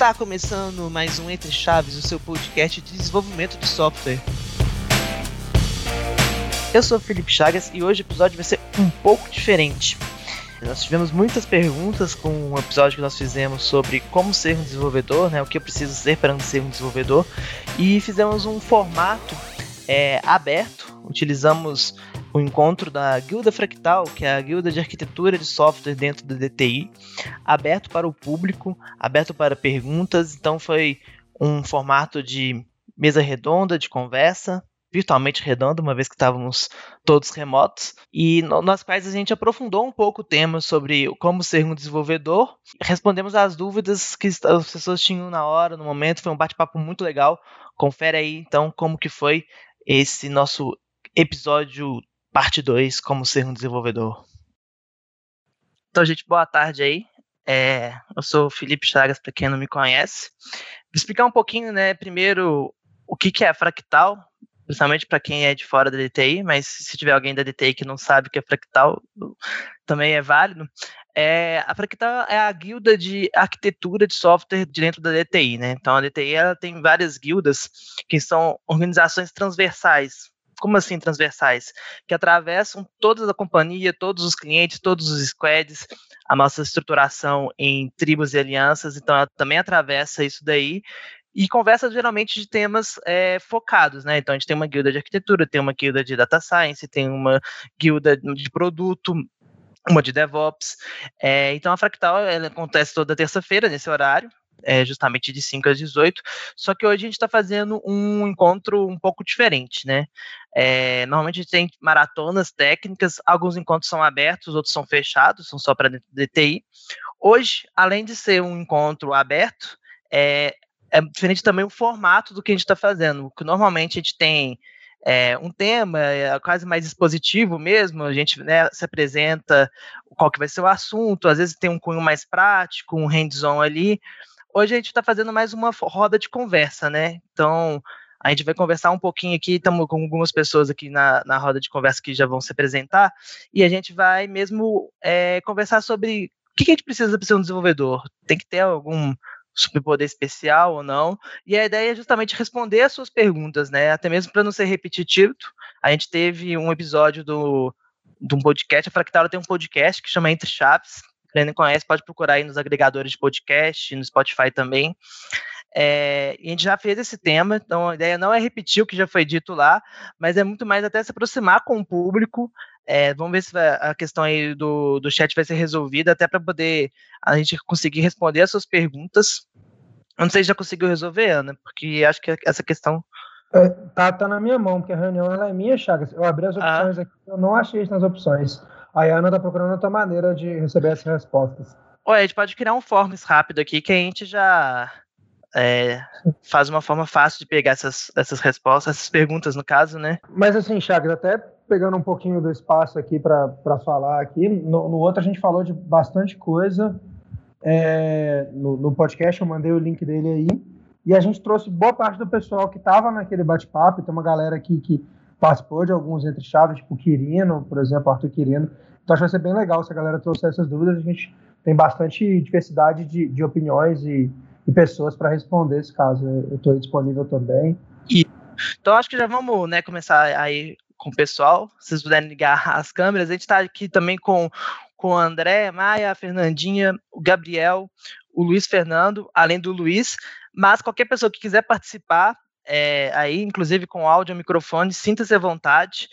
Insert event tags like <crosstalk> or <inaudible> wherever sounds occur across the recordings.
Está começando mais um Entre Chaves, o seu podcast de desenvolvimento de software. Eu sou o Felipe Chagas e hoje o episódio vai ser um pouco diferente. Nós tivemos muitas perguntas com o um episódio que nós fizemos sobre como ser um desenvolvedor, né, o que eu preciso ser para ser um desenvolvedor, e fizemos um formato é, aberto. Utilizamos o encontro da Guilda Fractal, que é a guilda de arquitetura de software dentro da DTI, aberto para o público, aberto para perguntas. Então foi um formato de mesa redonda, de conversa, virtualmente redonda, uma vez que estávamos todos remotos, e no, nas quais a gente aprofundou um pouco o tema sobre como ser um desenvolvedor, respondemos às dúvidas que as pessoas tinham na hora, no momento, foi um bate-papo muito legal. Confere aí então como que foi esse nosso episódio parte 2, como ser um desenvolvedor. Então, gente, boa tarde aí. É, eu sou o Felipe Chagas, para quem não me conhece. Vou explicar um pouquinho, né, primeiro, o que, que é fractal, principalmente para quem é de fora da DTI, mas se tiver alguém da DTI que não sabe o que é fractal, também é válido. É, a Fractal é a guilda de arquitetura de software de dentro da DTI, né? Então a DTI ela tem várias guildas que são organizações transversais. Como assim transversais? Que atravessam toda a companhia, todos os clientes, todos os squads, a nossa estruturação em tribos e alianças, então ela também atravessa isso daí e conversa geralmente de temas é, focados, né? Então a gente tem uma guilda de arquitetura, tem uma guilda de data science, tem uma guilda de produto, uma de DevOps. É, então a Fractal acontece toda terça-feira nesse horário. É justamente de 5 às 18, só que hoje a gente está fazendo um encontro um pouco diferente, né? É, normalmente a gente tem maratonas técnicas, alguns encontros são abertos, outros são fechados, são só para DTI. Hoje, além de ser um encontro aberto, é, é diferente também o formato do que a gente está fazendo, que normalmente a gente tem é, um tema é, quase mais expositivo mesmo, a gente né, se apresenta qual que vai ser o assunto, às vezes tem um cunho mais prático, um hands-on ali. Hoje a gente está fazendo mais uma roda de conversa, né? Então, a gente vai conversar um pouquinho aqui, estamos com algumas pessoas aqui na, na roda de conversa que já vão se apresentar, e a gente vai mesmo é, conversar sobre o que, que a gente precisa para ser um desenvolvedor. Tem que ter algum superpoder especial ou não. E a ideia é justamente responder as suas perguntas, né? Até mesmo para não ser repetitivo. A gente teve um episódio do, de um podcast, a Fractal tem um podcast que chama Entre Chaves. Quem não conhece, pode procurar aí nos agregadores de podcast, no Spotify também. É, a gente já fez esse tema, então a ideia não é repetir o que já foi dito lá, mas é muito mais até se aproximar com o público. É, vamos ver se vai, a questão aí do, do chat vai ser resolvida, até para poder a gente conseguir responder as suas perguntas. Eu não sei se já conseguiu resolver, Ana, porque acho que essa questão. É, tá, tá na minha mão, porque a reunião ela é minha, Chagas. Eu abri as ah. opções ah. aqui, eu não achei isso nas opções. A Ana tá procurando outra maneira de receber essas respostas. A gente pode criar um forms rápido aqui que a gente já é, faz uma forma fácil de pegar essas, essas respostas, essas perguntas, no caso, né? Mas assim, Chagas, até pegando um pouquinho do espaço aqui para falar aqui, no, no, outro a gente falou de bastante coisa. É, no, no, podcast eu mandei o link dele aí. E a gente trouxe boa parte do pessoal que estava naquele bate-papo. Tem uma galera aqui que participou de alguns entre chaves, tipo Quirino, por exemplo, Arthur Quirino. Então acho que vai ser bem legal se a galera trouxer essas dúvidas. A gente tem bastante diversidade de, de opiniões e e pessoas para responder esse caso. Eu estou disponível também. Então acho que já vamos né, começar aí com o pessoal. Se vocês puderem ligar <laughs> as câmeras, a gente está aqui também com, com o André, Maia, a Fernandinha, o Gabriel, o Luiz Fernando, além do Luiz. Mas qualquer pessoa que quiser participar, é, aí, inclusive com áudio microfone, sinta-se à vontade.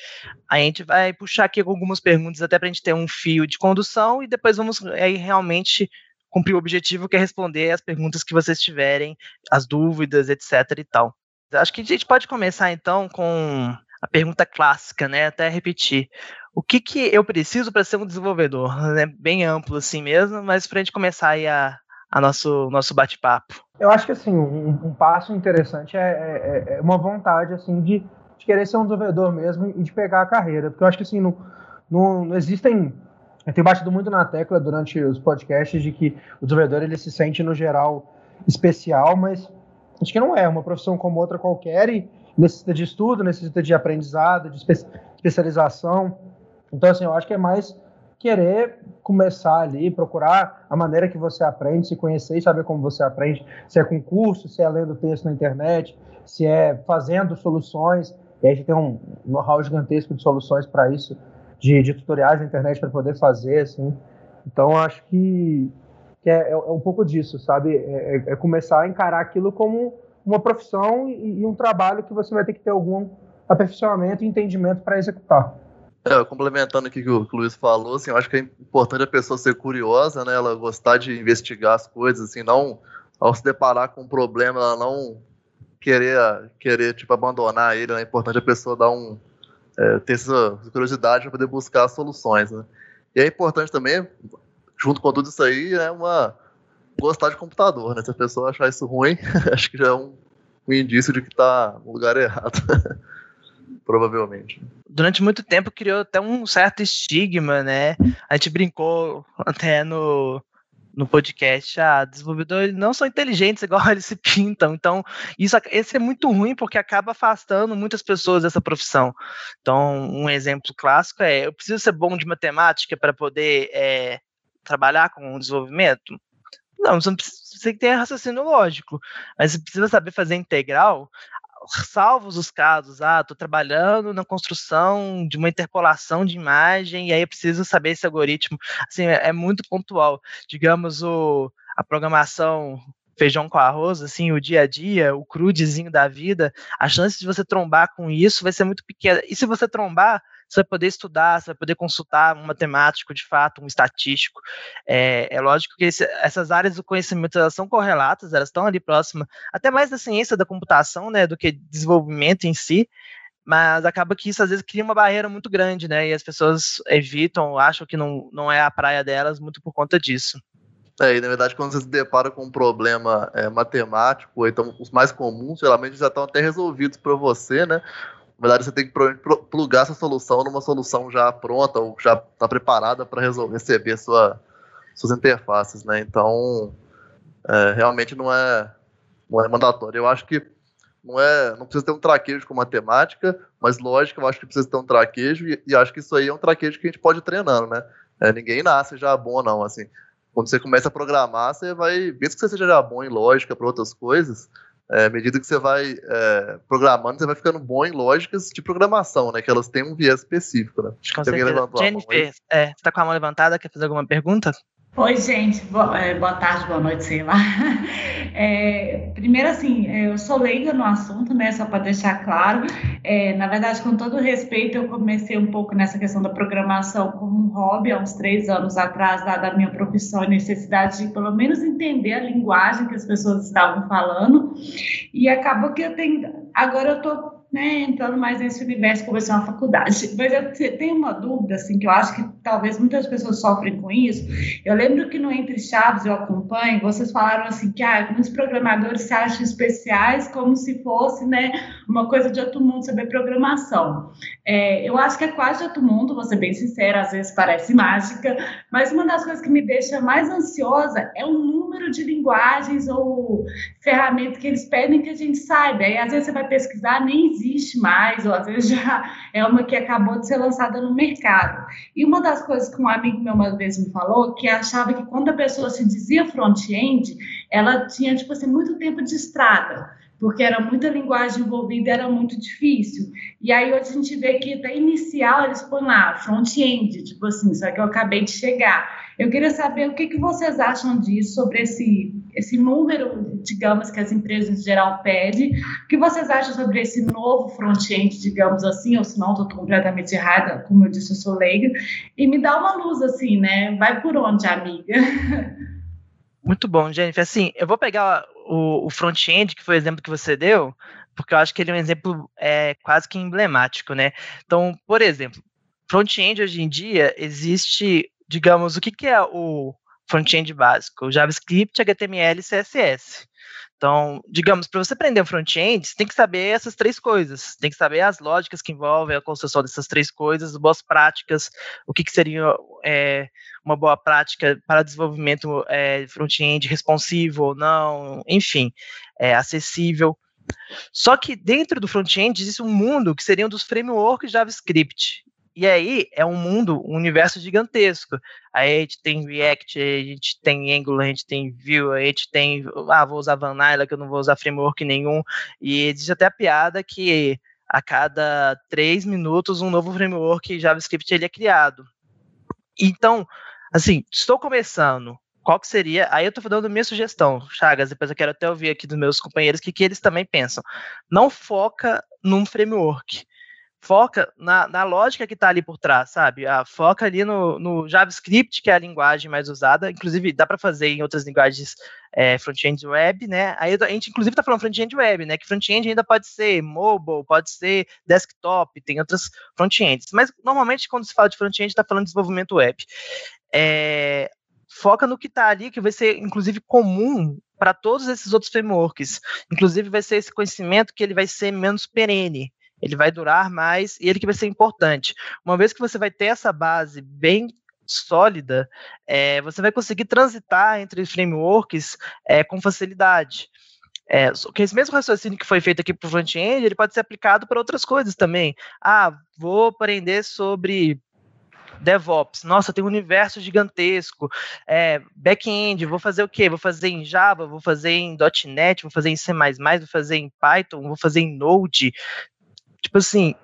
A gente vai puxar aqui algumas perguntas até para a gente ter um fio de condução e depois vamos aí realmente cumprir o objetivo que é responder as perguntas que vocês tiverem, as dúvidas, etc e tal. Acho que a gente pode começar então com a pergunta clássica, né? Até repetir. O que, que eu preciso para ser um desenvolvedor? <laughs> É bem amplo assim mesmo, mas para a gente começar a, a nosso, nosso bate-papo. Eu acho que assim, um, um passo interessante é, é, é, uma vontade assim de, de, querer ser um desenvolvedor mesmo e de pegar a carreira. Porque eu acho que assim, não, não, não existem eu tenho batido muito na tecla durante os podcasts de que o desenvolvedor ele se sente, no geral, especial, mas acho que não é. Uma profissão como outra qualquer e necessita de estudo, necessita de aprendizado, de espe especialização. Então, assim, eu acho que é mais querer começar ali, procurar a maneira que você aprende, se conhecer e saber como você aprende, se é com curso, se é lendo texto na internet, se é fazendo soluções. E a gente tem um know-how gigantesco de soluções para isso, de, de, tutoriais na internet para poder fazer, assim. Então, acho que, que é, é, um pouco disso, sabe? É, é, é, começar a encarar aquilo como uma profissão e, e um trabalho que você vai ter que ter algum aperfeiçoamento e entendimento para executar. É, complementando o que o Luiz falou, assim, eu acho que é importante a pessoa ser curiosa, né? Ela gostar de investigar as coisas, assim, não ao se deparar com um problema, ela não querer, querer tipo, abandonar ele, né? é importante a pessoa dar um, é, ter essa curiosidade para poder buscar soluções, né? E é importante também, junto com tudo isso aí, é uma gostar de computador, né? Se a pessoa achar isso ruim, <laughs> acho que já é um, um indício de que está no lugar errado. <laughs> provavelmente. Durante muito tempo criou até um certo estigma, né? A gente brincou até no, no podcast, ah, desenvolvedores não são inteligentes igual <laughs> eles se pintam. Então, isso, esse é muito ruim porque acaba afastando muitas pessoas dessa profissão. Então, um exemplo clássico é: eu preciso ser bom de matemática para poder é, trabalhar com o desenvolvimento? Não, você não precisa, você tem raciocínio lógico, mas você precisa saber fazer integral salvos os casos, ah, estou trabalhando na construção de uma interpolação de imagem e aí eu preciso saber esse algoritmo, assim, é, é muito pontual. Digamos, o, a programação feijão com arroz, assim, o dia a dia, o crudezinho da vida, a chance de você trombar com isso vai ser muito pequena. E se você trombar, você vai poder estudar, você vai poder consultar um matemático de fato, um estatístico. É, é lógico que esse, essas áreas do conhecimento elas são correlatas, elas estão ali próximas, até mais da ciência da computação, né, do que desenvolvimento em si, mas acaba que isso às vezes cria uma barreira muito grande, né, e as pessoas evitam, acham que não, não é a praia delas muito por conta disso. É, e na verdade, quando você se depara com um problema é, matemático, então os mais comuns, geralmente já estão até resolvidos para você, né? Na verdade, você tem que plugar essa solução numa solução já pronta ou já está preparada para receber sua, suas interfaces, né? Então, é, realmente não é, não é mandatório. Eu acho que não é, não precisa ter um traquejo com matemática, mas lógica, eu acho que precisa ter um traquejo e, e acho que isso aí é um traquejo que a gente pode ir treinando, né? É, ninguém nasce já bom, não. Assim, quando você começa a programar, você vai, mesmo que você seja já bom em lógica para outras coisas, é, à medida que você vai é, programando, você vai ficando bom em lógicas de programação, né? Que elas têm um viés específico, né? Com Jennifer, é, você está com a mão levantada, quer fazer alguma pergunta? Oi, gente, boa, é, boa, tarde, boa noite, sei lá. <laughs> É, primeiro, assim, eu sou leiga no assunto, né, só para deixar claro. É, na verdade, com todo respeito, eu comecei um pouco nessa questão da programação como um hobby há uns três anos atrás, dada a minha profissão e necessidade de, pelo menos, entender a linguagem que as pessoas estavam falando. E acabou que eu tenho. Agora eu estou né, entrando mais nesse universo como uma faculdade. Mas eu tenho uma dúvida, assim, que eu acho que talvez muitas pessoas sofrem com isso. Eu lembro que no Entre Chaves eu acompanho, vocês falaram assim que ah, muitos programadores se acham especiais como se fosse, né, uma coisa de outro mundo saber programação. É, eu acho que é quase de outro mundo, vou ser bem sincera, às vezes parece mágica, mas uma das coisas que me deixa mais ansiosa é o número de linguagens ou ferramentas que eles pedem que a gente saiba. E às vezes você vai pesquisar, nem existe mais, ou às vezes já é uma que acabou de ser lançada no mercado. E uma das coisas que um amigo meu uma vez me falou, que achava que quando a pessoa se dizia front-end, ela tinha, tipo assim, muito tempo de estrada porque era muita linguagem envolvida, era muito difícil. E aí hoje a gente vê que até inicial eles põem lá front-end, tipo assim, só que eu acabei de chegar. Eu queria saber o que, que vocês acham disso, sobre esse, esse número, digamos, que as empresas em geral pedem. O que vocês acham sobre esse novo front-end, digamos assim, ou se não, estou completamente errada, como eu disse, eu sou leiga. E me dá uma luz, assim, né? Vai por onde, amiga? <laughs> Muito bom, Jennifer. Assim, eu vou pegar o, o front-end, que foi o exemplo que você deu, porque eu acho que ele é um exemplo é, quase que emblemático, né? Então, por exemplo, front-end hoje em dia existe digamos, o que, que é o front-end básico? O JavaScript, HTML e CSS. Então, digamos, para você aprender o front-end, você tem que saber essas três coisas. Tem que saber as lógicas que envolvem a construção dessas três coisas, boas práticas, o que, que seria é, uma boa prática para desenvolvimento é, front-end responsivo ou não, enfim, é, acessível. Só que dentro do front-end existe um mundo que seriam dos frameworks JavaScript. E aí é um mundo, um universo gigantesco. Aí a gente tem React, a gente tem Angular, a gente tem Vue, a gente tem. Ah, vou usar Vanilla, que eu não vou usar framework nenhum. E existe até a piada que a cada três minutos um novo framework JavaScript ele é criado. Então, assim, estou começando. Qual que seria? Aí eu estou dando minha sugestão, Chagas. Depois eu quero até ouvir aqui dos meus companheiros o que, que eles também pensam. Não foca num framework foca na, na lógica que está ali por trás, sabe? Ah, foca ali no, no, JavaScript, que é a linguagem mais usada. Inclusive, dá para fazer em outras linguagens é, front-end web, né? Aí a gente, inclusive, está falando front-end web, né? Que front-end ainda pode ser mobile, pode ser desktop, tem outras front-ends. Mas, normalmente, quando se fala de front-end, está falando de desenvolvimento web. É, foca no que está ali, que vai ser, inclusive, comum para todos esses outros frameworks. Inclusive, vai ser esse conhecimento que ele vai ser menos perene ele vai durar mais e ele que vai ser importante. Uma vez que você vai ter essa base bem sólida, é, você vai conseguir transitar entre frameworks é, com facilidade. É, que esse mesmo raciocínio que foi feito aqui para o front-end, ele pode ser aplicado para outras coisas também. Ah, vou aprender sobre DevOps. Nossa, tem um universo gigantesco. É, Back-end, vou fazer o quê? Vou fazer em Java, vou fazer em .NET, vou fazer em C++, vou fazer em Python, vou fazer em Node tipo assim,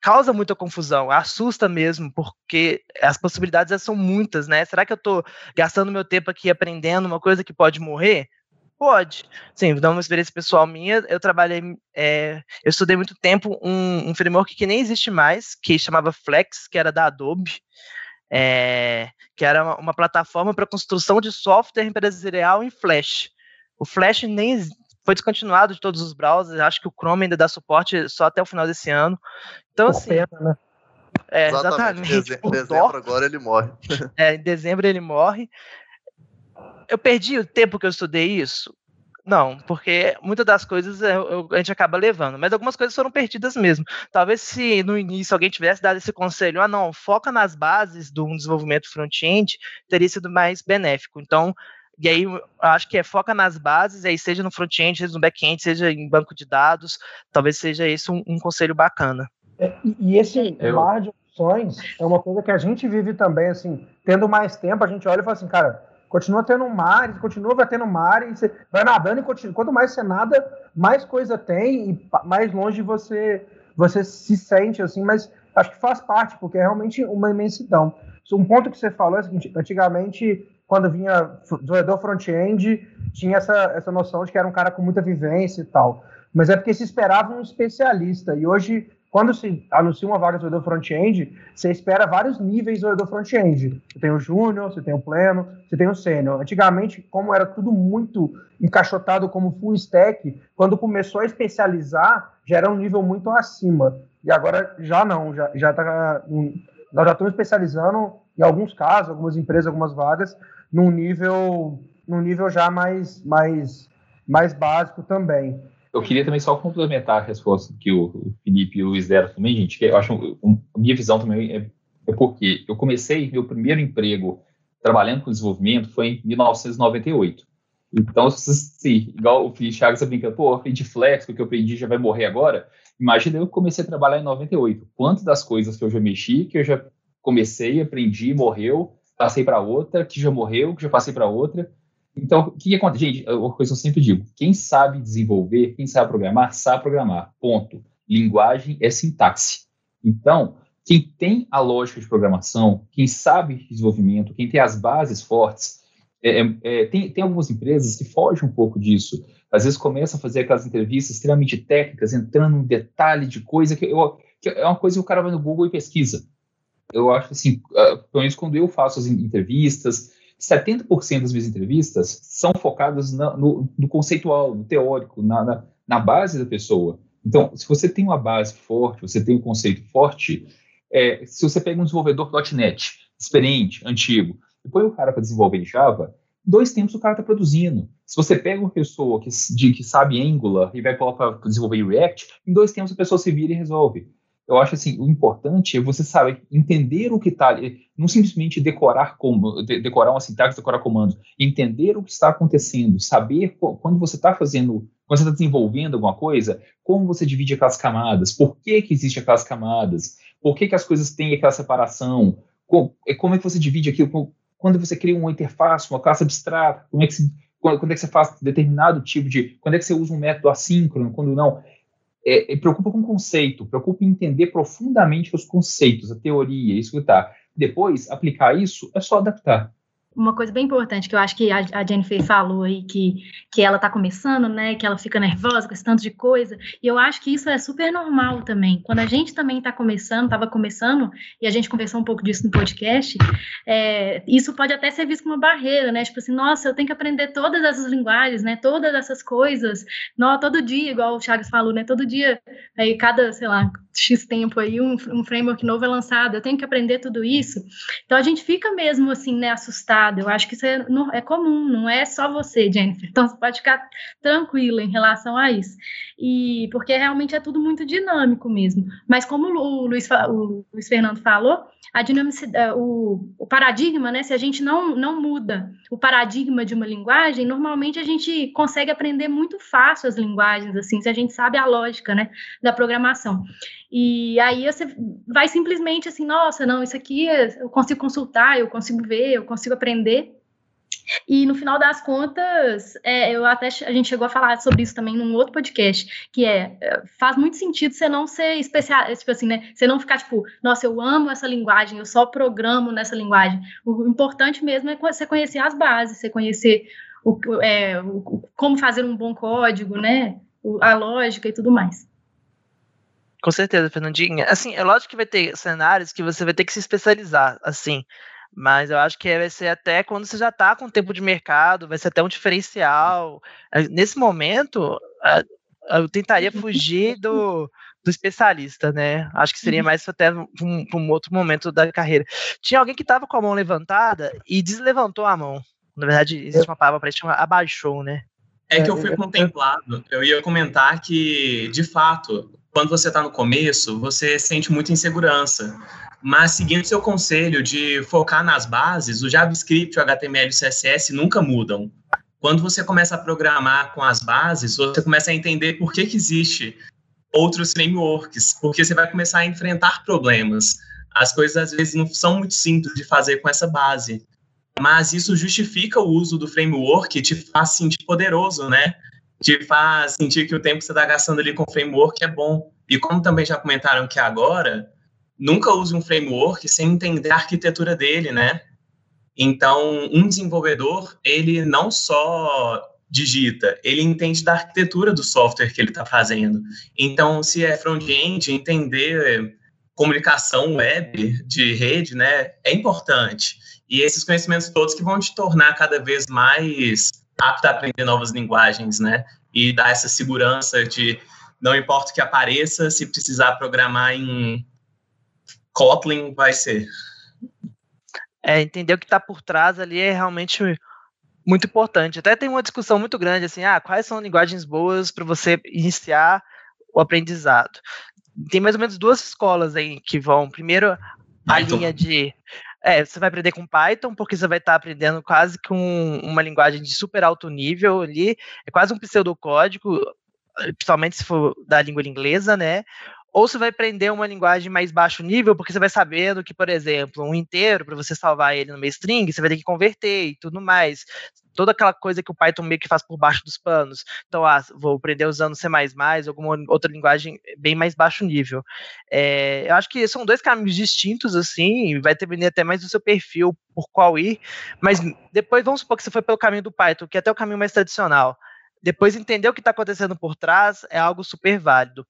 causa muita confusão, assusta mesmo, porque as possibilidades são muitas, né? Será que eu estou gastando meu tempo aqui aprendendo uma coisa que pode morrer? Pode. Sim, vou dar uma experiência pessoal minha. Eu trabalhei, é, eu estudei muito tempo um, um, framework que nem existe mais, que chamava Flex, que era da Adobe, é, que era uma, uma plataforma para construção de software empresarial em Flash. O Flash nem, foi descontinuado de todos os browsers. Acho que o Chrome ainda dá suporte só até o final desse ano. Então, Por assim. Pena, né? É, exatamente. exatamente. Em <laughs> dezembro agora ele morre. <laughs> É, em dezembro ele morre. Eu perdi o tempo que eu estudei isso? Não, porque muitas das coisas eu, eu, a gente acaba levando, mas algumas coisas foram perdidas mesmo. Talvez se no início alguém tivesse dado esse conselho, ah não, foca nas bases do desenvolvimento front-end, teria sido mais benéfico. Então, e aí, acho que é foca nas bases, aí seja no front-end, seja no back-end, seja em banco de dados, talvez seja esse um, um conselho bacana. É, e esse Eu... mar de opções é uma coisa que a gente vive também, assim, tendo mais tempo, a gente olha e fala assim, cara, continua tendo mar, continua vai tendo mar, e você vai nadando e continua. Quanto mais você nada, mais coisa tem e mais longe você, você se sente, assim, mas acho que faz parte, porque é realmente uma imensidão. Um ponto que você falou é o seguinte, antigamente quando vinha desenvolvedor front-end, tinha essa, essa noção de que era um cara com muita vivência e tal. Mas é porque se esperava um especialista. E hoje, quando se anuncia uma vaga de desenvolvedor front-end, você espera vários níveis de desenvolvedor front-end. Você tem o júnior, você tem o pleno, você tem o sênior. Antigamente, como era tudo muito encaixotado como full stack, quando começou a especializar, já era um nível muito acima. E agora já não, já, já tá, nós já estamos especializando em alguns casos, algumas empresas, algumas vagas, num nível, num nível já mais, mais, mais básico também. Eu queria também só complementar a resposta que o Felipe e o Luiz deram também, gente, que eu acho, a minha visão também é, é porque eu comecei meu primeiro emprego trabalhando com desenvolvimento foi em 1998. Então, se, igual o Felipe Chagas brinca, pô, eu aprendi Flex, o que eu aprendi já vai morrer agora. Imagina eu comecei a trabalhar em 98. Quantas das coisas que eu já mexi, que eu já comecei, aprendi, morreu, passei para outra, que já morreu, que já passei para outra. Então, o que, acontece? Gente, é uma coisa que eu sempre digo: quem sabe desenvolver, quem sabe programar, sabe programar. Ponto. Linguagem é sintaxe. Então, quem tem a lógica de programação, quem sabe desenvolvimento, quem tem as bases fortes, é, é, é, tem, tem algumas empresas que fogem um pouco disso. Às vezes começam a fazer aquelas entrevistas extremamente técnicas, entrando em detalhe de coisa que, eu, que é uma coisa que o cara vai no Google e pesquisa eu acho assim, uh, pelo menos quando eu faço as entrevistas, 70% das minhas entrevistas são focadas na, no, no, conceitual, no teórico, na, na, na, base da pessoa. Então, se você tem uma base forte, você tem um conceito forte, é, se você pega um desenvolvedor .NET, experiente, antigo, e põe o cara para desenvolver em Java, dois tempos o cara está produzindo. Se você pega uma pessoa que, de, que sabe Angular e vai colocar para desenvolver React, em dois tempos a pessoa se vira e resolve eu acho assim, o importante é você saber entender o que está ali, não simplesmente decorar como, decorar uma sintaxe, decorar comandos, entender o que está acontecendo, saber quando você está fazendo, quando você está desenvolvendo alguma coisa, como você divide aquelas camadas, por que que existe aquelas camadas, por que, que as coisas têm aquela separação, como, é, como é que você divide aquilo, quando você cria uma interface, uma classe abstrata, como é que se, quando, quando, é que você faz determinado tipo de, quando é que você usa um método assíncrono, quando não. É, é, preocupa com conceito, preocupa em entender profundamente os conceitos, a teoria, que tá. Depois, aplicar isso é só adaptar uma coisa bem importante que eu acho que a, Jennifer falou aí, que, que ela está começando, né, que ela fica nervosa com esse tanto de coisa, e eu acho que isso é super normal também. Quando a gente também está começando, estava começando, e a gente conversou um pouco disso no podcast, é, isso pode até ser visto como uma barreira, né, tipo assim, nossa, eu tenho que aprender todas essas linguagens, né, todas essas coisas, não, todo dia, igual o Chagas falou, né, todo dia, aí cada, sei lá, X tempo aí, um, um framework novo é lançado, eu tenho que aprender tudo isso. Então a gente fica mesmo assim, né, assustado. Eu acho que isso é, é comum, não é só você, Jennifer. Então você pode ficar tranquila em relação a isso. E porque realmente é tudo muito dinâmico mesmo. Mas como o Luiz, o Luiz Fernando falou, a dinamicidade, o, o paradigma, né, se a gente não, não muda o paradigma de uma linguagem, normalmente a gente consegue aprender muito fácil as linguagens, assim, se a gente sabe a lógica, né, da programação. E aí você vai simplesmente assim, nossa, não, isso aqui eu consigo consultar, eu consigo ver, eu consigo aprender. E no final das contas, é, eu até a gente chegou a falar sobre isso também num outro podcast, que é, é faz muito sentido você não ser especial, tipo assim, né? Você não ficar tipo, nossa, eu amo essa linguagem, eu só programo nessa linguagem. O importante mesmo é você conhecer as bases, você conhecer o, é, o como fazer um bom código, né? A lógica e tudo mais. Com certeza, Fernandinha. Assim, é lógico que vai ter cenários que você vai ter que se especializar, assim. Mas eu acho que vai ser até quando você já está com tempo de mercado, vai ser até um diferencial. Nesse momento, eu tentaria fugir do, do especialista, né? Acho que seria uhum. mais até para um, um, outro momento da carreira. Tinha alguém que estava com a mão levantada e deslevantou a mão. Na verdade, existe uma palavra para isso, chama abaixou, né? É que eu fui contemplado. Eu ia comentar que, de fato, quando você está no começo, você sente muita insegurança. Mas seguindo seu conselho de focar nas bases, o JavaScript, o HTML e o CSS nunca mudam. Quando você começa a programar com as bases, você começa a entender por que, que existe outros frameworks, porque você vai começar a enfrentar problemas. As coisas às vezes não são muito simples de fazer com essa base, mas isso justifica o uso do framework te faz sentir poderoso, né? te faz sentir que o tempo que você está gastando ali com o framework é bom. E como também já comentaram que agora, nunca use um framework sem entender a arquitetura dele, né? Então, um desenvolvedor, ele não só digita, ele entende da arquitetura do software que ele está fazendo. Então, se é front-end, entender comunicação web de rede, né, é importante. E esses conhecimentos todos que vão te tornar cada vez mais apto a aprender novas linguagens, né? E dar essa segurança de não importa o que apareça, se precisar programar em Kotlin, vai ser. É, entender o que está por trás ali é realmente muito importante. Até tem uma discussão muito grande assim, ah, quais são linguagens boas para você iniciar o aprendizado? Tem mais ou menos duas escolas aí que vão. Primeiro, a Python. linha de é, você vai aprender com Python, porque você vai estar aprendendo quase com uma linguagem de super alto nível ali, é quase um pseudocódigo, principalmente se for da língua inglesa, né? Ou você vai aprender uma linguagem mais baixo nível, porque você vai sabendo que, por exemplo, um inteiro, para você salvar ele numa string, você vai ter que converter e tudo mais. Toda aquela coisa que o Python meio que faz por baixo dos panos. Então, ah, vou aprender usando C, alguma outra linguagem bem mais baixo nível. É, eu acho que são dois caminhos distintos, assim, vai depender até mais do seu perfil, por qual ir. Mas depois, vamos supor que você foi pelo caminho do Python, que é até o caminho mais tradicional depois entender o que está acontecendo por trás é algo super válido.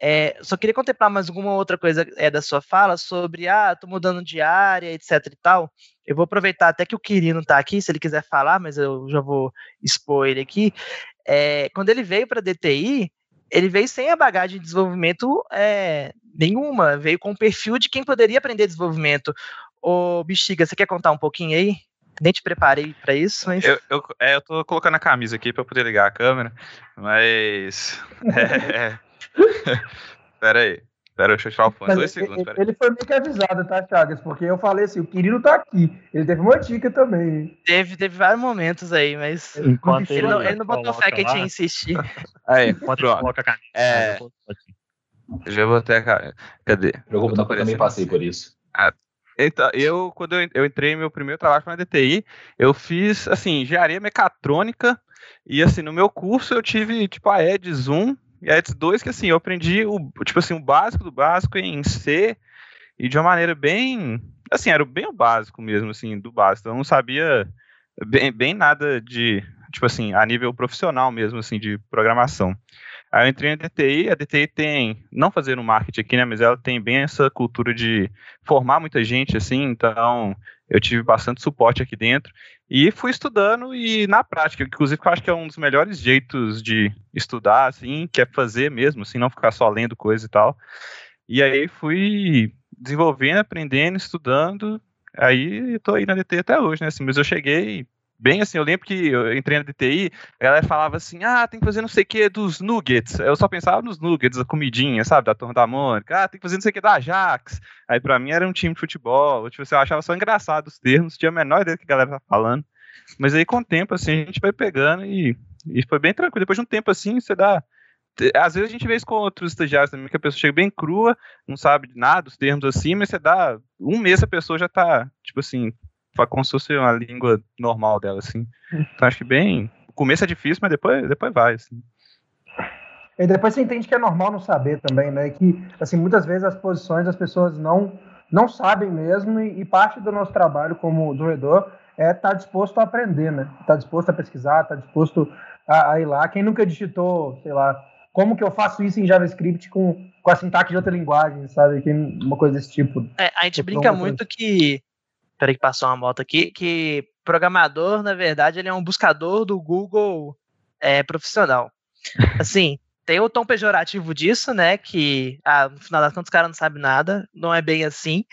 É, só queria contemplar mais alguma outra coisa é, da sua fala sobre, ah, estou mudando de área, etc e tal. Eu vou aproveitar até que o Quirino está aqui, se ele quiser falar, mas eu já vou expor ele aqui. É, quando ele veio para a DTI, ele veio sem a bagagem de desenvolvimento é, nenhuma, veio com o perfil de quem poderia aprender desenvolvimento. Ô, Bexiga, você quer contar um pouquinho aí? Nem te preparei para isso, mas. Eu, eu, é, eu tô colocando a camisa aqui para poder ligar a câmera, mas. <laughs> <laughs> É, <laughs> pera aí. Pera, deixa eu tirar o fone. Dois segundos, ele, ele foi meio que avisado, tá, Chagas? Porque eu falei assim, o Quirino tá aqui. Ele teve uma dica também. Teve, teve vários momentos aí, mas. Enquanto ele, ele, não, ele não botou fé que a gente ia insistir. Aí, enquanto coloca a camisa. É... Eu já vou até. Cadê? Eu, eu também passei por isso. Ah, então, eu, quando eu, eu entrei meu primeiro trabalho na DTI, eu fiz, assim, engenharia mecatrônica, e, assim, no meu curso eu tive, tipo, a EDS 1 e a EDS 2, que, assim, eu aprendi, o, tipo assim, o básico do básico em C, e de uma maneira bem, assim, era bem o básico mesmo, assim, do básico. Eu não sabia bem, bem nada de, tipo assim, a nível profissional mesmo, assim, de programação. Aí eu entrei na DTI, a DTI tem, não fazendo marketing aqui, né, mas ela tem bem essa cultura de formar muita gente, assim, então eu tive bastante suporte aqui dentro e fui estudando e na prática, inclusive eu acho que é um dos melhores jeitos de estudar, assim, que é fazer mesmo, assim, não ficar só lendo coisa e tal. E aí fui desenvolvendo, aprendendo, estudando, aí estou aí na DTI até hoje, né, assim, mas eu cheguei bem assim, eu lembro que eu entrei na DTI, a galera falava assim, ah, tem que fazer não sei o que dos nuggets. Eu só pensava nos nuggets, a comidinha, sabe, da Torre da Mônica. Ah, tem que fazer não sei o que da Ajax. Aí pra mim era um time de futebol. Tipo, assim, eu achava só engraçado os termos, tinha a menor ideia do que a galera tá falando. Mas aí com o tempo, assim, a gente vai pegando e, e foi bem tranquilo. Depois de um tempo assim, você dá às vezes a gente vê isso com outros estagiários também, que a pessoa chega bem crua, não sabe nada, os termos assim, mas você dá um mês a pessoa já tá, tipo assim, como se fosse uma língua normal dela, assim. Então acho que bem. O começo é difícil, mas depois, depois vai, assim. E depois você entende que é normal não saber também, né? Que, assim, muitas vezes as posições as pessoas não, não sabem mesmo, e, e parte do nosso trabalho como desenvolvedor é estar tá disposto a aprender, né? Estar tá disposto a pesquisar, estar tá disposto a, a, ir lá. Quem nunca digitou, sei lá, como que eu faço isso em JavaScript com, com a sintaxe de outra linguagem, sabe? Que, uma coisa desse tipo. É, a gente brinca muito que Peraí que passou uma moto aqui, que programador, na verdade, ele é um buscador do Google é, profissional. <laughs> Assim, tem o tom pejorativo disso, né? Que ah, no final das contas os caras não sabem nada, não é bem assim.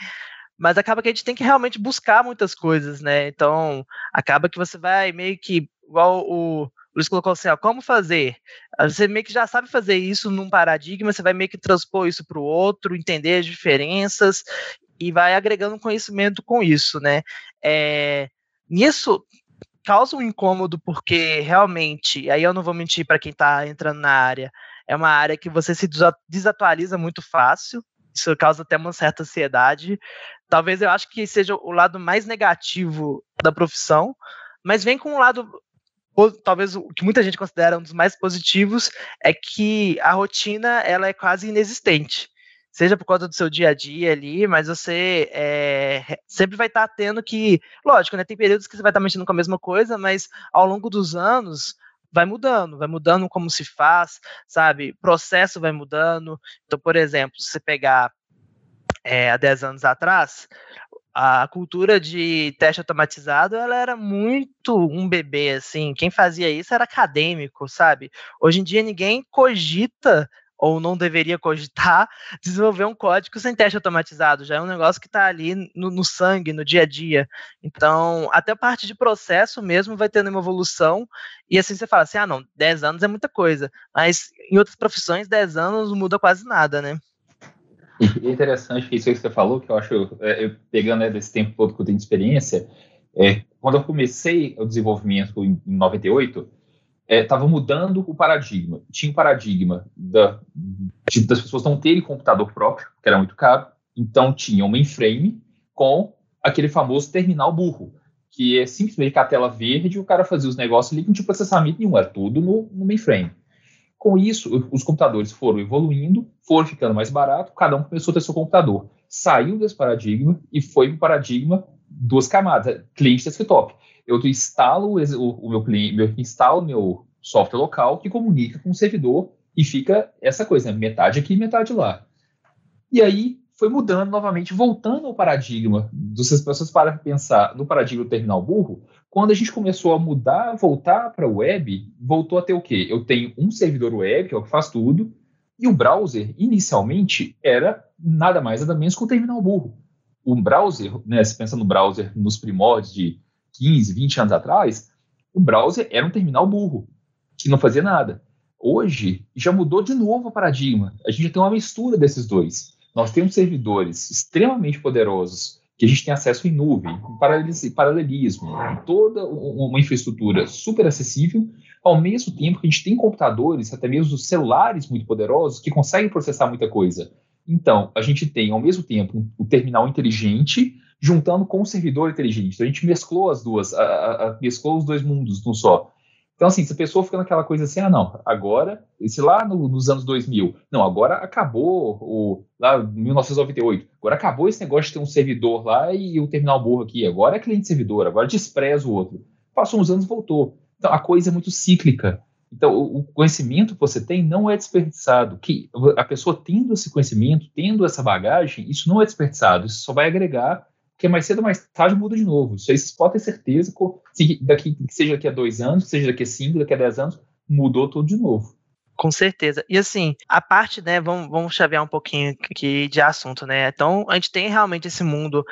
Mas acaba que a gente tem que realmente buscar muitas coisas, né? Então, acaba que você vai meio que, igual o Luiz colocou assim, ó, como fazer? Você meio que já sabe fazer isso num paradigma, você vai meio que transpor isso para o outro, entender as diferenças e vai agregando conhecimento com isso, né? É, nisso causa um incômodo porque realmente, aí eu não vou mentir para quem está entrando na área, é uma área que você se desatualiza muito fácil, isso causa até uma certa ansiedade. Talvez eu acho que seja o lado mais negativo da profissão, mas vem com um lado talvez o que muita gente considera um dos mais positivos é que a rotina ela é quase inexistente seja por conta do seu dia a dia ali, mas você é, sempre vai estar tá tendo que, lógico, né? Tem períodos que você vai estar tá mexendo com a mesma coisa, mas ao longo dos anos vai mudando, vai mudando como se faz, sabe? Processo vai mudando. Então, por exemplo, se você pegar é, há 10 anos atrás, a cultura de teste automatizado ela era muito um bebê assim quem fazia isso era acadêmico sabe hoje em dia ninguém cogita ou não deveria cogitar <laughs> desenvolver um código sem teste automatizado. Já é um negócio que está ali no, no, sangue, no dia a dia. Então, até a parte de processo mesmo vai tendo uma evolução. E assim você fala assim: ah, não, 10 anos é muita coisa. Mas em outras profissões, 10 anos muda quase nada, né? E é interessante isso que você falou, que eu acho, é, eu, pegando né, desse tempo todo que eu tenho de experiência, é, quando eu comecei o desenvolvimento em 98, estava é, mudando o paradigma. Tinha o um paradigma da, de, das pessoas não terem computador próprio, que era muito caro, então tinha um mainframe com aquele famoso terminal burro, que é simplesmente a tela verde o cara fazia os negócios ali com tipo processamento nenhum, era tudo no, no mainframe. Com isso, os computadores foram evoluindo, foram ficando mais barato, cada um começou a ter seu computador. Saiu desse paradigma e foi para o paradigma duas camadas, cliente desktop eu instalo o, o meu cliente, eu instalo meu software local que comunica com o servidor e fica essa coisa, né? metade aqui, metade lá. E aí foi mudando novamente, voltando ao paradigma dos pessoas para pensar no paradigma do terminal burro, quando a gente começou a mudar, voltar para o web, voltou a ter o quê? Eu tenho um servidor web, que é o que faz tudo, e o browser, inicialmente, era nada mais nada menos que o terminal burro. O browser, né, se pensa no browser nos primórdios de 15, 20 anos atrás, o browser era um terminal burro, que não fazia nada. Hoje, já mudou de novo o paradigma. A gente tem uma mistura desses dois. Nós temos servidores extremamente poderosos que a gente tem acesso em nuvem, em paralelismo, em toda uma infraestrutura super acessível, ao mesmo tempo que a gente tem computadores, até mesmo celulares muito poderosos, que conseguem processar muita coisa. Então, a gente tem, ao mesmo tempo, o terminal inteligente juntando com o servidor inteligente. Então, a gente mesclou as duas, a, a, a, mesclou os dois mundos num só. Então, assim, se a pessoa fica naquela coisa assim, ah, não, agora, esse lá no, nos anos 2000, não, agora acabou, o, lá 1998, agora acabou esse negócio de ter um servidor lá e o terminal burro aqui, agora é cliente-servidor, agora despreza o outro. Passou uns anos voltou. Então, a coisa é muito cíclica. Então, o conhecimento que você tem não é desperdiçado. Que a pessoa tendo esse conhecimento, tendo essa bagagem, isso não é desperdiçado. Isso só vai agregar porque mais cedo ou mais tarde muda de novo. Isso aí vocês podem ter certeza que, daqui, seja daqui a dois anos, seja daqui a cinco, daqui a dez anos, mudou tudo de novo. Com certeza. E assim, a parte, né, vamos, vamos chavear um pouquinho aqui de assunto, né? Então, a gente tem realmente esse mundo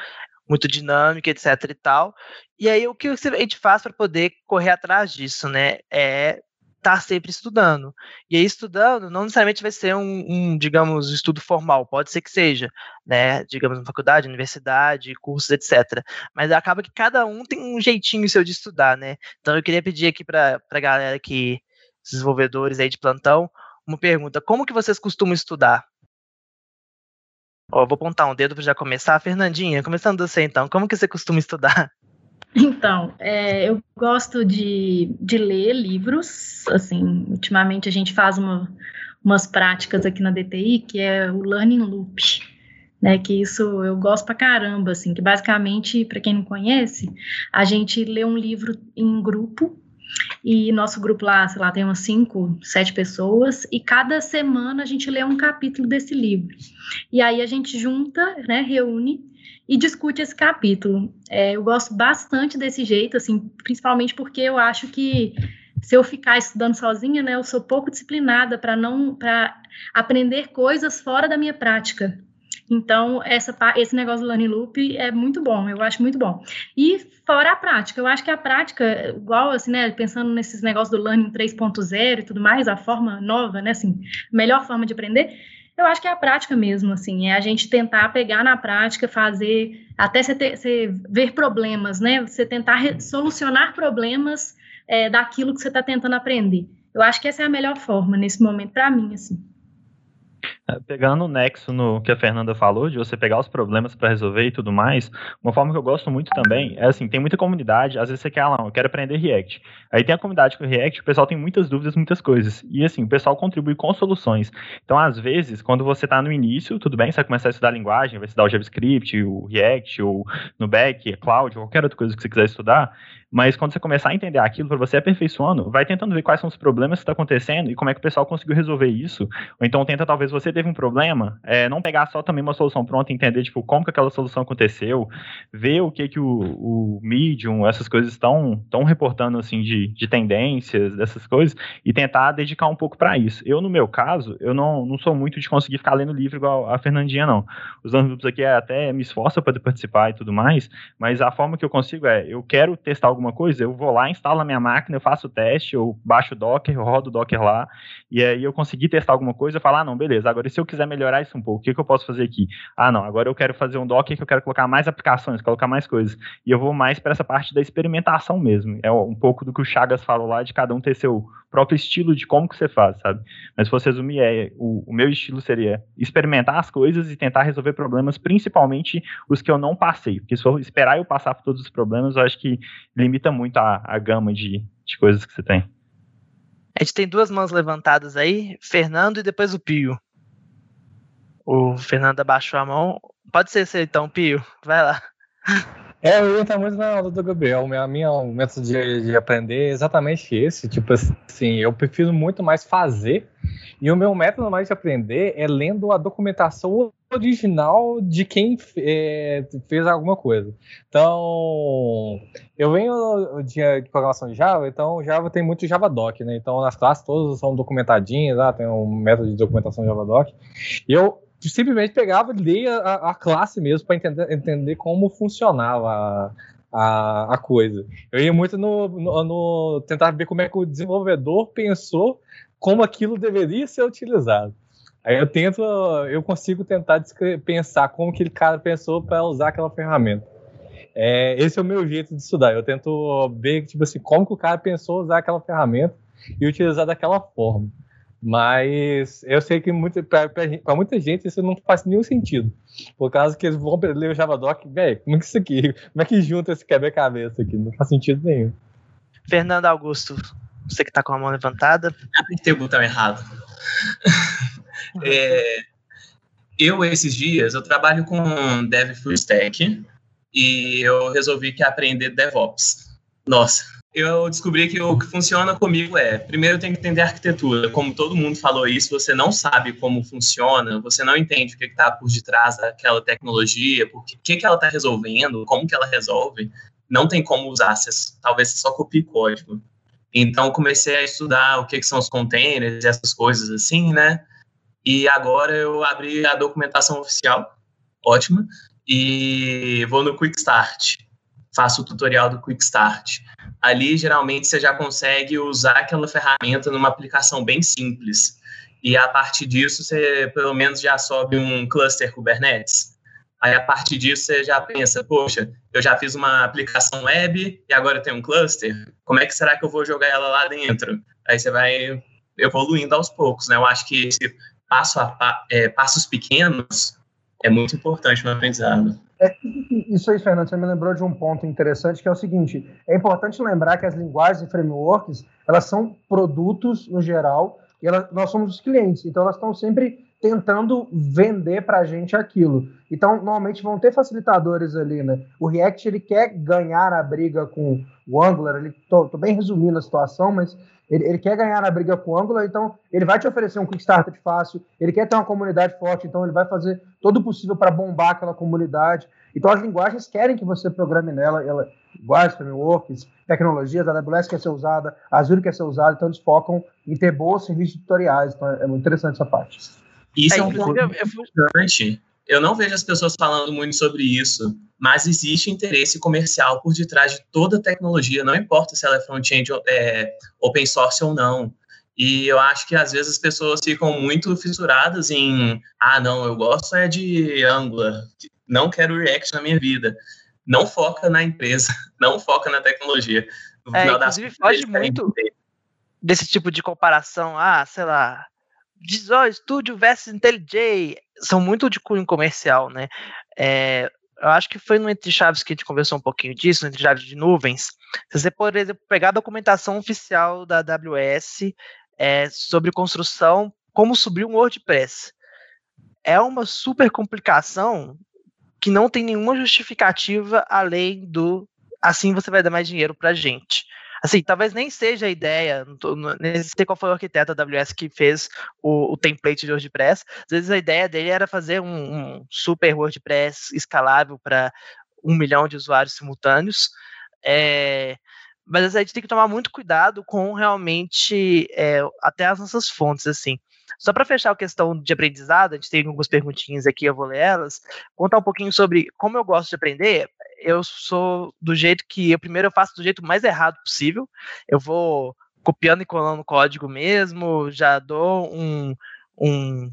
muito dinâmico, etc e tal. E aí, o que a gente faz para poder correr atrás disso, né? É estar tá sempre estudando. E aí, estudando, não necessariamente vai ser um, um, digamos, estudo formal, pode ser que seja, né? Digamos, na faculdade, universidade, cursos, etc. Mas acaba que cada um tem um jeitinho seu de estudar, né? Então, eu queria pedir aqui para a galera que, desenvolvedores aí de plantão, uma pergunta: como que vocês costumam estudar? Ó, vou apontar um dedo para já começar. Fernandinha, começando você então, como que você costuma estudar? Então, é, eu gosto de, de ler livros, assim, ultimamente a gente faz uma, umas práticas aqui na DTI, que é o Learning Loop, né, que isso eu gosto pra caramba, assim, que basicamente, para quem não conhece, a gente lê um livro em grupo, e nosso grupo lá, sei lá, tem umas cinco, sete pessoas, e cada semana a gente lê um capítulo desse livro. E aí a gente junta, né, reúne e discute esse capítulo. É, eu gosto bastante desse jeito, assim, principalmente porque eu acho que se eu ficar estudando sozinha, né, eu sou pouco disciplinada para não para aprender coisas fora da minha prática. Então, essa, esse negócio do Learning Loop é muito bom, eu acho muito bom. E fora a prática, eu acho que a prática, igual assim, né, pensando nesses negócios do Learning 3.0 e tudo mais, a forma nova, né, assim, melhor forma de aprender, eu acho que é a prática mesmo, assim, é a gente tentar pegar na prática, fazer, até você, ter, você ver problemas, né? Você tentar solucionar problemas é, daquilo que você está tentando aprender. Eu acho que essa é a melhor forma nesse momento, para mim, assim. É, pegando o nexo no que a Fernanda falou, de você pegar os problemas para resolver e tudo mais, uma forma que eu gosto muito também é assim, tem muita comunidade, às vezes você quer, ah, não, eu quero aprender React. Aí tem a comunidade com React, o pessoal tem muitas dúvidas, muitas coisas. E assim, o pessoal contribui com soluções. Então, às vezes, quando você está no início, tudo bem, você vai começar a estudar a linguagem, vai estudar o JavaScript, o React, ou no back, Cloud, qualquer outra coisa que você quiser estudar, mas quando você começar a entender aquilo, para você aperfeiçoando, vai tentando ver quais são os problemas que está acontecendo e como é que o pessoal conseguiu resolver isso. Ou então tenta, talvez, você teve um problema, é, não pegar só também uma solução pronta, entender, tipo, como que aquela solução aconteceu, ver o que que o, o Medium, essas coisas estão tão reportando, assim, de, de tendências, dessas coisas, e tentar dedicar um pouco para isso. Eu, no meu caso, eu não, não sou muito de conseguir ficar lendo livro igual a Fernandinha, não. Os anos aqui até me esforço para participar e tudo mais, mas a forma que eu consigo é, eu quero testar alguma alguma coisa, eu vou lá, instalo a minha máquina, eu faço o teste, eu baixo o Docker, eu rodo o Docker lá, e aí eu consegui testar alguma coisa, eu falo, ah, não, beleza, agora se eu quiser melhorar isso um pouco, o que, que eu posso fazer aqui? Ah, não, agora eu quero fazer um Docker que eu quero colocar mais aplicações, colocar mais coisas, e eu vou mais para essa parte da experimentação mesmo, é um pouco do que o Chagas falou lá, de cada um ter seu próprio estilo de como que você faz, sabe? Mas se você resumir, é, o, o meu estilo seria experimentar as coisas e tentar resolver problemas, principalmente os que eu não passei, porque se eu esperar eu passar por todos os problemas, eu acho que limita muito a, a gama de, de coisas que você tem. A gente tem duas mãos levantadas aí, Fernando e depois o Pio. O Fernando abaixou a mão. Pode ser você então, Pio. Vai lá. <laughs> É, estar muito na aula do Gabriel. A minha método de, de, aprender é exatamente esse. Tipo assim, eu prefiro muito mais fazer. E o meu método mais de aprender é lendo a documentação original de quem é, fez alguma coisa. Então, eu venho de, de programação de Java, então Java tem muito JavaDoc, né? Então, nas classes todas são documentadinhas, ah, tem um método de documentação JavaDoc. E eu simplesmente pegava e lia a, a classe mesmo para entender, entender como funcionava a, a, coisa. Eu ia muito no, no, no, tentar ver como é que o desenvolvedor pensou como aquilo deveria ser utilizado. Aí eu tento, eu consigo tentar pensar como aquele cara pensou para usar aquela ferramenta. É, esse é o meu jeito de estudar. Eu tento ver, tipo assim, como que o cara pensou usar aquela ferramenta e utilizar daquela forma. Mas eu sei que para muita gente isso não faz nenhum sentido. Por causa que eles vão ler o Javadoc, velho, como é que isso aqui? Como é que junta esse quebra-cabeça aqui? Não faz sentido nenhum. Fernando Augusto, você que está com a mão levantada. Apertei o botão errado. <laughs> é, eu, esses dias, eu trabalho com Dev Full Stack e eu resolvi que aprender DevOps. Nossa, eu descobri que o que funciona comigo é, primeiro tenho que entender a arquitetura. Como todo mundo falou isso, você não sabe como funciona, você não entende o que está por detrás daquela tecnologia, o que, que ela está resolvendo, como que ela resolve, não tem como usar, você, talvez você só copie código. Então, comecei a estudar o que, que são os containers essas coisas assim, né? E agora eu abri a documentação oficial, ótima, e vou no Quick Start. Faço o tutorial do Quick Start ali geralmente você já consegue usar aquela ferramenta numa aplicação bem simples. E a partir disso, você pelo menos já sobe um cluster Kubernetes. Aí a partir disso, você já pensa, poxa, eu já fiz uma aplicação web e agora tem um cluster. Como é que será que eu vou jogar ela lá dentro? Aí você vai evoluindo aos poucos, né? Eu acho que esse passo a, é, passos pequenos é muito importante no aprendizado. É, isso aí, Fernando, você me lembrou de um ponto interessante que é o seguinte: é importante lembrar que as linguagens e frameworks elas são produtos no geral e elas, nós somos os clientes, então elas estão sempre tentando vender para a gente aquilo. Então, normalmente vão ter facilitadores ali, né? O React ele quer ganhar a briga com o Angular. Ele, tô, tô bem resumindo a situação, mas ele, ele, quer ganhar na briga com o Angular, então ele vai te oferecer um Kickstarter fácil, ele quer ter uma comunidade forte, então ele vai fazer todo o possível para bombar aquela comunidade. Então as linguagens querem que você programe nela, ela, linguagens, frameworks, tecnologias, a AWS quer ser usada, a Azure quer ser usada, então eles focam em ter bons serviços tutoriais, então é, é muito interessante essa parte. Isso é, é um ponto importante. Eu não vejo as pessoas falando muito sobre isso, mas existe interesse comercial por detrás de toda a tecnologia, não importa se ela é front-end é, open source ou não. E eu acho que às vezes as pessoas ficam muito fissuradas em, ah, não, eu gosto é de Angular, não quero React na minha vida. Não foca na empresa, <laughs> não foca na tecnologia. No é, inclusive foge muito desse tipo de comparação, ah, sei lá, Visual Studio versus IntelliJ, são muito de cunho comercial, né? É, eu acho que foi no Entre Chaves que a gente conversou um pouquinho disso, no Entre Chaves de Nuvens. Se você, por exemplo, pegar a documentação oficial da AWS é, sobre construção, como subir um WordPress, é uma super complicação que não tem nenhuma justificativa além do assim você vai dar mais dinheiro para gente. Assim, talvez nem seja a ideia, não, tô, não sei qual foi o arquiteto da AWS que fez o, o, template de WordPress. Às vezes a ideia dele era fazer um, um super WordPress escalável para um milhão de usuários simultâneos. É, mas a gente tem que tomar muito cuidado com realmente é, até as nossas fontes, assim. Só para fechar a questão de aprendizado, a gente tem algumas perguntinhas aqui, eu vou ler elas. Contar um pouquinho sobre como eu gosto de aprender eu sou do jeito que eu primeiro eu faço do jeito mais errado possível. Eu vou copiando e colando código mesmo, já dou um, um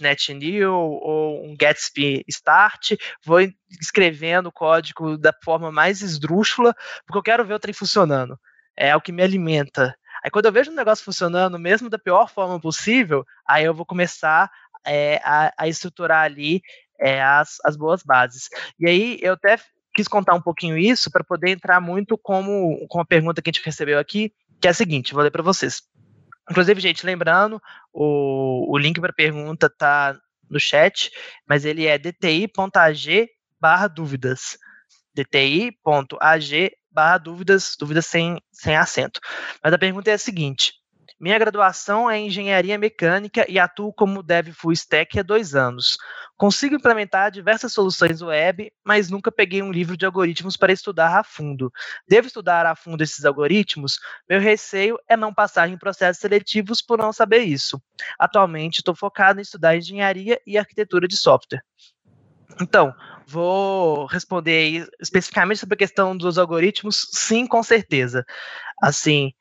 .NET New ou um Gatsby Start, vou escrevendo o código da forma mais esdrúxula, porque eu quero ver o trem funcionando. É o que me alimenta. Aí quando eu vejo um negócio funcionando, mesmo da pior forma possível, aí eu vou começar é, a, a, estruturar ali é, as, as boas bases. E aí eu até quis contar um pouquinho isso para poder entrar muito como com a pergunta que a gente recebeu aqui, que é a seguinte, vou ler para vocês. Inclusive, gente, lembrando, o, o link para pergunta tá no chat, mas ele é dti.ag barra dúvidas. dti.ag barra dúvidas, dúvidas sem, sem acento. Mas a pergunta é a seguinte, minha graduação é em engenharia mecânica e atuo como dev full stack há dois anos. Consigo implementar diversas soluções web, mas nunca peguei um livro de algoritmos para estudar a fundo. Devo estudar a fundo esses algoritmos? Meu receio é não passar em processos seletivos por não saber isso. Atualmente estou focado em estudar engenharia e arquitetura de software. Então, vou responder especificamente sobre a questão dos algoritmos, sim, com certeza. Assim,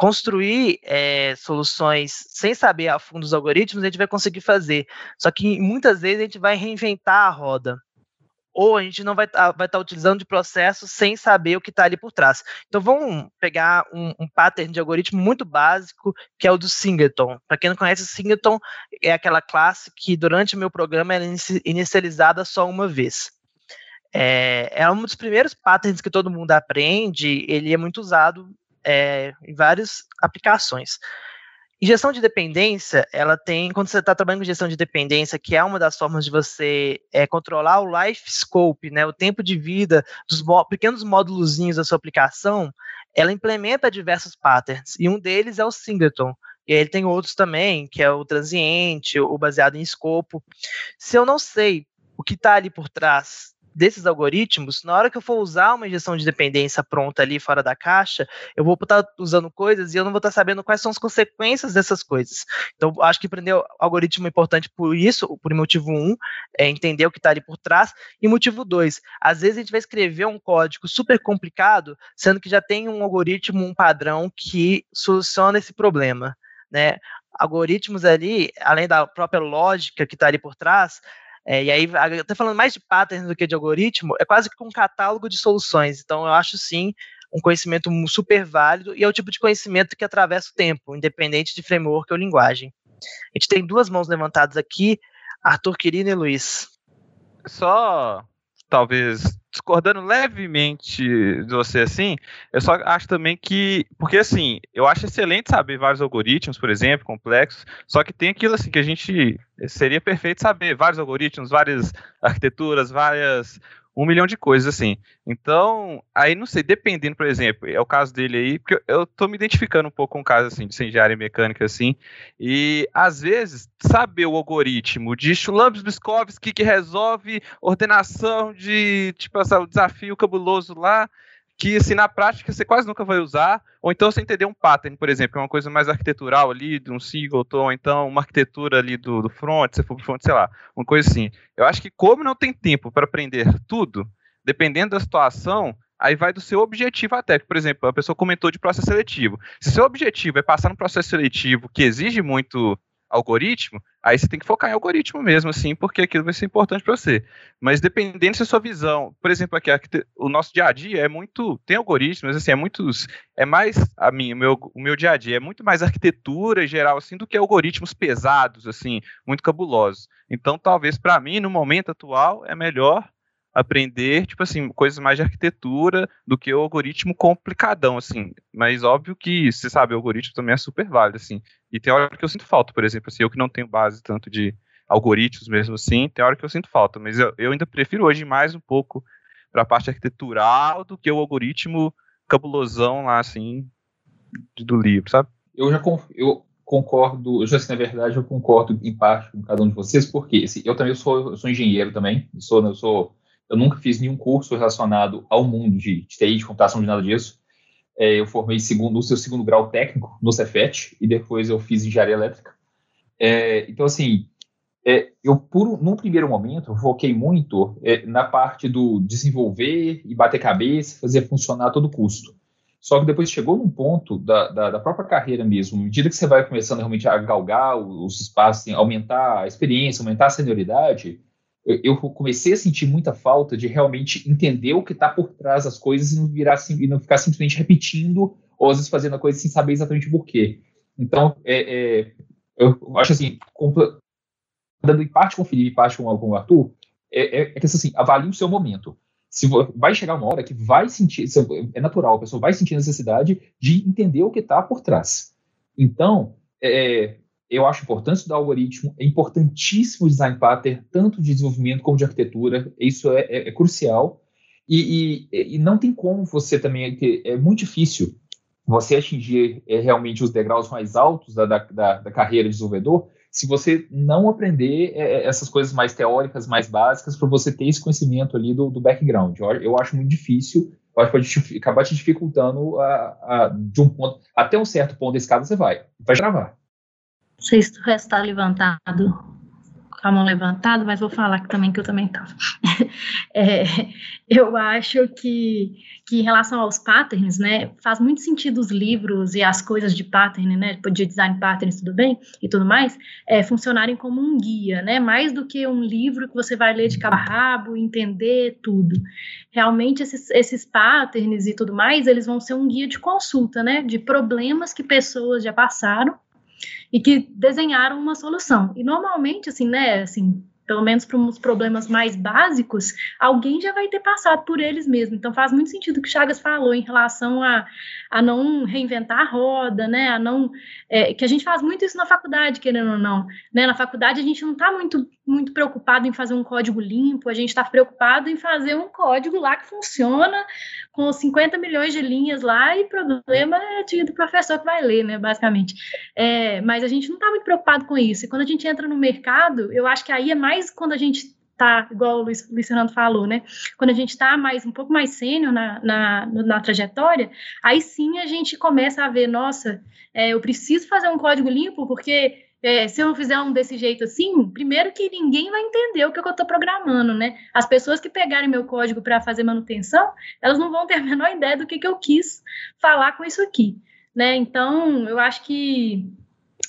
construir é, soluções sem saber a fundo os algoritmos, a gente vai conseguir fazer. Só que muitas vezes a gente vai reinventar a roda. ou a gente não vai estar tá, vai tá utilizando de processo sem saber o que está ali por trás. Então vamos pegar um, um, pattern de algoritmo muito básico, que é o do Singleton. Para quem não conhece, Singleton é aquela classe que durante o meu programa é inicializada só uma vez. É, é um dos primeiros patterns que todo mundo aprende, ele é muito usado é, em várias aplicações. Gestão de dependência, ela tem, quando você está trabalhando com gestão de dependência, que é uma das formas de você é, controlar o life scope, né, o tempo de vida dos pequenos módulozinhos da sua aplicação, ela implementa diversos patterns, e um deles é o singleton. E aí ele tem outros também, que é o transiente, o baseado em escopo. Se eu não sei o que está ali por trás desses algoritmos, na hora que eu for usar uma injeção de dependência pronta ali fora da caixa, eu vou estar usando coisas e eu não vou estar sabendo quais são as consequências dessas coisas. Então, acho que aprender algoritmo é importante por isso, por motivo um, é entender o que está ali por trás, e motivo dois, às vezes a gente vai escrever um código super complicado, sendo que já tem um algoritmo, um padrão que soluciona esse problema, né? Algoritmos ali, além da própria lógica que está ali por trás, é, e aí, até falando mais de patterns do que de algoritmo, é quase que um catálogo de soluções. Então, eu acho sim um conhecimento super válido e é o tipo de conhecimento que atravessa o tempo, independente de framework ou linguagem. A gente tem duas mãos levantadas aqui, Arthur Quirino e Luiz. Só talvez discordando levemente de você assim, eu só acho também que, porque assim, eu acho excelente saber vários algoritmos, por exemplo, complexos, só que tem aquilo assim que a gente seria perfeito saber vários algoritmos, várias arquiteturas, várias um milhão de coisas, assim. Então, aí não sei, dependendo, por exemplo, é o caso dele aí, porque eu tô me identificando um pouco com o caso, assim, de engenharia mecânica, assim, e às vezes, saber o algoritmo de Chulambs-Biskovsky que resolve ordenação de, tipo, o desafio cabuloso lá, que assim, na prática você quase nunca vai usar, ou então você entender um pattern, por exemplo, é uma coisa mais arquitetural ali, de um singleton, ou então uma arquitetura ali do, do front, se for pro front, sei lá, uma coisa assim. Eu acho que como não tem tempo para aprender tudo, dependendo da situação, aí vai do seu objetivo até. Por exemplo, a pessoa comentou de processo seletivo. Se seu objetivo é passar no processo seletivo que exige muito algoritmo, aí você tem que focar em algoritmo mesmo, assim, porque aquilo vai ser importante para você. Mas dependendo da sua visão, por exemplo, aqui o nosso dia a dia é muito tem algoritmos, assim, é muitos, é mais a mim, o meu, o meu dia a dia é muito mais arquitetura geral assim do que algoritmos pesados, assim, muito cabulosos. Então, talvez para mim no momento atual é melhor aprender, tipo assim, coisas mais de arquitetura do que o algoritmo complicadão, assim. Mas óbvio que, você sabe, o algoritmo também é super válido, assim. E tem hora que eu sinto falta, por exemplo, assim, eu que não tenho base tanto de algoritmos mesmo assim, tem hora que eu sinto falta, mas eu, eu ainda prefiro hoje mais um pouco para a parte arquitetural do que o algoritmo cabulosão lá, assim, do livro, sabe? Eu já eu concordo, eu já sei, na verdade, eu concordo em parte com cada um de vocês, porque assim, eu também sou, eu sou engenheiro também, sou, eu sou eu nunca fiz nenhum curso relacionado ao mundo de, de TI, de computação, de nada disso. É, eu formei segundo, no seu segundo grau técnico no Cefet e depois eu fiz engenharia elétrica. É, então, assim, é, eu, por, num primeiro momento, foquei muito é, na parte do desenvolver e bater cabeça, fazer funcionar a todo custo. Só que depois chegou num ponto da, da, da, própria carreira mesmo, à medida que você vai começando realmente a galgar os espaços, assim, aumentar a experiência, aumentar a senioridade, eu comecei a sentir muita falta de realmente entender o que está por trás das coisas e não virar e não ficar simplesmente repetindo ou às vezes fazendo a coisa sem saber exatamente por quê. Então, é, é, eu acho assim, dando em parte com o Felipe, em parte com, com o Arthur, é, é, é que assim, avalie o seu momento. Se vai chegar uma hora que vai sentir, é natural, a pessoa vai sentir necessidade de entender o que está por trás. Então, é, eu acho importante estudar algoritmo, é importantíssimo o design pattern, tanto de desenvolvimento como de arquitetura, isso é, é, é crucial. E, e, e, não tem como você também, é muito difícil você atingir é, realmente os degraus mais altos da, da, da, carreira de desenvolvedor se você não aprender é, é essas coisas mais teóricas, mais básicas, para você ter esse conhecimento ali do, do background. Eu, eu, acho muito difícil, pode acabar te dificultando a, a, de um ponto, até um certo ponto da escada você vai, vai travar sei se o resto está levantado. com a mão levantada, mas vou falar também que eu também estava. <laughs> é, eu acho que, que em relação aos patterns, né, faz muito sentido os livros e as coisas de pattern, né, de design patterns, tudo bem, e tudo mais, é, funcionarem como um guia, né, mais do que um livro que você vai ler de cabo a rabo, entender tudo. Realmente esses, esses patterns e tudo mais, eles vão ser um guia de consulta, né, de problemas que pessoas já passaram e que desenharam uma solução. E normalmente, assim, né, assim, pelo menos para uns problemas mais básicos, alguém já vai ter passado por eles mesmo. Então faz muito sentido o que Chagas falou em relação a, a não reinventar a roda, né? A não é, que a gente faz muito isso na faculdade, querendo ou não. Né? Na faculdade a gente não está muito muito preocupado em fazer um código limpo, a gente está preocupado em fazer um código lá que funciona com 50 milhões de linhas lá e problema é do professor que vai ler, né, basicamente. É, mas a gente não está muito preocupado com isso. E quando a gente entra no mercado, eu acho que aí é mais quando a gente tá, igual o Luiz, Luiz Fernando falou, né? Quando a gente está mais um pouco mais sênior na, na, na, trajetória, aí sim a gente começa a ver, nossa, é, eu preciso fazer um código limpo, porque é, se eu fizer um desse jeito assim, primeiro que ninguém vai entender o que eu estou programando, né? As pessoas que pegarem meu código para fazer manutenção, elas não vão ter a menor ideia do que, que eu quis falar com isso aqui, né? Então, eu acho que,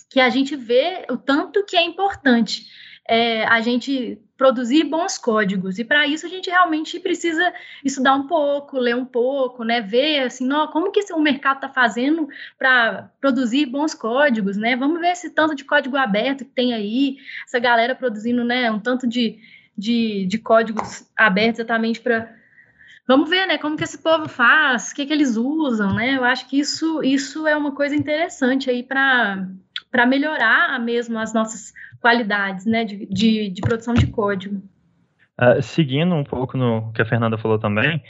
que a gente vê o tanto que é importante é, a gente produzir bons códigos. E para isso a gente realmente precisa estudar um pouco, ler um pouco, né? Ver assim, não, como que o mercado está fazendo para produzir bons códigos, né? Vamos ver esse tanto de código aberto que tem aí, essa galera produzindo, né? Um tanto de, de, de códigos abertos exatamente para Vamos ver, né, como que esse povo faz, o que, que eles usam, né? Eu acho que isso, isso é uma coisa interessante aí para melhorar mesmo as nossas qualidades né, de, de, de produção de código. Uh, seguindo um pouco no que a Fernanda falou também,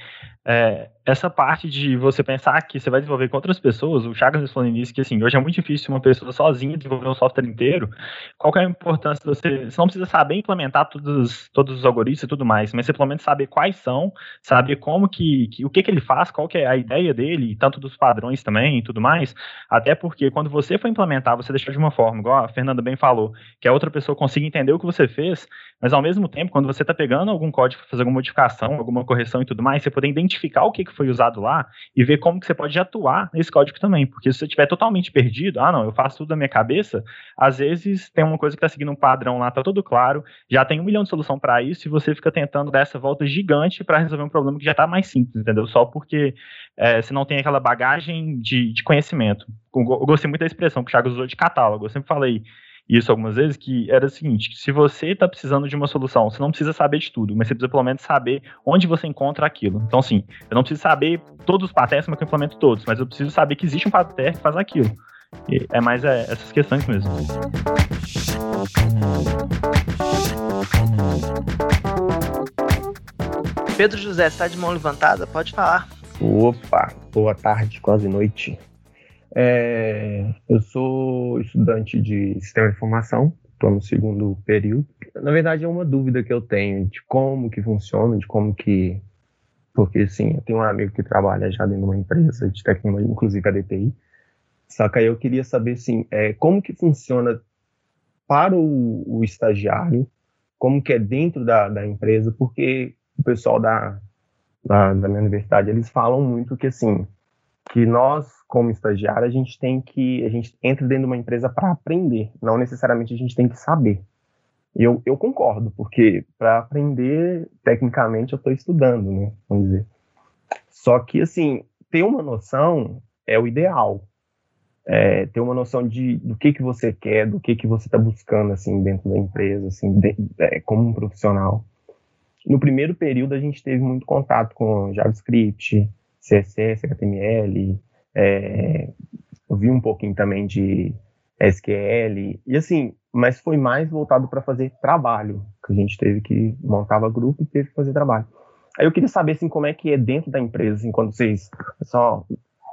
é, essa parte de você pensar que você vai desenvolver com outras pessoas, o Chagas falou nisso que assim, hoje é muito difícil uma pessoa sozinha desenvolver um software inteiro. Qual é a importância de você. Você não precisa saber implementar todos, todos os algoritmos e tudo mais, mas você pelo menos saber quais são, saber como que, que o que, que ele faz, qual que é a ideia dele, tanto dos padrões também e tudo mais. Até porque quando você for implementar, você deixar de uma forma, igual a Fernanda bem falou, que a outra pessoa consiga entender o que você fez, mas ao mesmo tempo, quando você está pegando algum código para fazer alguma modificação, alguma correção e tudo mais, você poder identificar identificar o que, que foi usado lá e ver como que você pode atuar nesse código também. Porque se você estiver totalmente perdido, ah, não, eu faço tudo da minha cabeça, às vezes tem uma coisa que está seguindo um padrão lá, tá tudo claro, já tem um milhão de solução para isso e você fica tentando dar essa volta gigante para resolver um problema que já está mais simples, entendeu? Só porque é, você não tem aquela bagagem de, de conhecimento. Eu gostei muito da expressão que o Thiago usou de catálogo. Eu sempre falei, isso algumas vezes, que era o seguinte: se você está precisando de uma solução, você não precisa saber de tudo, mas você precisa pelo menos saber onde você encontra aquilo. Então, assim, eu não preciso saber todos os patterns, mas que eu implemento todos, mas eu preciso saber que existe um pattern que faz aquilo. E é mais é, essas questões mesmo. Pedro José, está de mão levantada? Pode falar. Opa, boa tarde, quase noite. É, eu sou estudante de sistema de informação, estou no segundo período. Na verdade, é uma dúvida que eu tenho de como que funciona, de como que... Porque, sim, eu tenho um amigo que trabalha já dentro de uma empresa de tecnologia, inclusive a DTI. Só que aí eu queria saber, assim, é, como que funciona para o, o estagiário, como que é dentro da, da empresa, porque o pessoal da, da, da minha universidade, eles falam muito que, assim, que nós, como estagiário, a gente tem que, a gente entra dentro de uma empresa para aprender, não necessariamente a gente tem que saber. Eu, eu concordo, porque para aprender, tecnicamente, eu estou estudando, né, vamos dizer. Só que, assim, ter uma noção é o ideal. É, ter uma noção de, do que, que você quer, do que, que você está buscando, assim, dentro da empresa, assim, de, é, como um profissional. No primeiro período, a gente teve muito contato com JavaScript, CSS, HTML, é, vi um pouquinho também de SQL, e assim, mas foi mais voltado para fazer trabalho, que a gente teve que montava grupo e teve que fazer trabalho. Aí eu queria saber assim como é que é dentro da empresa, assim, quando vocês só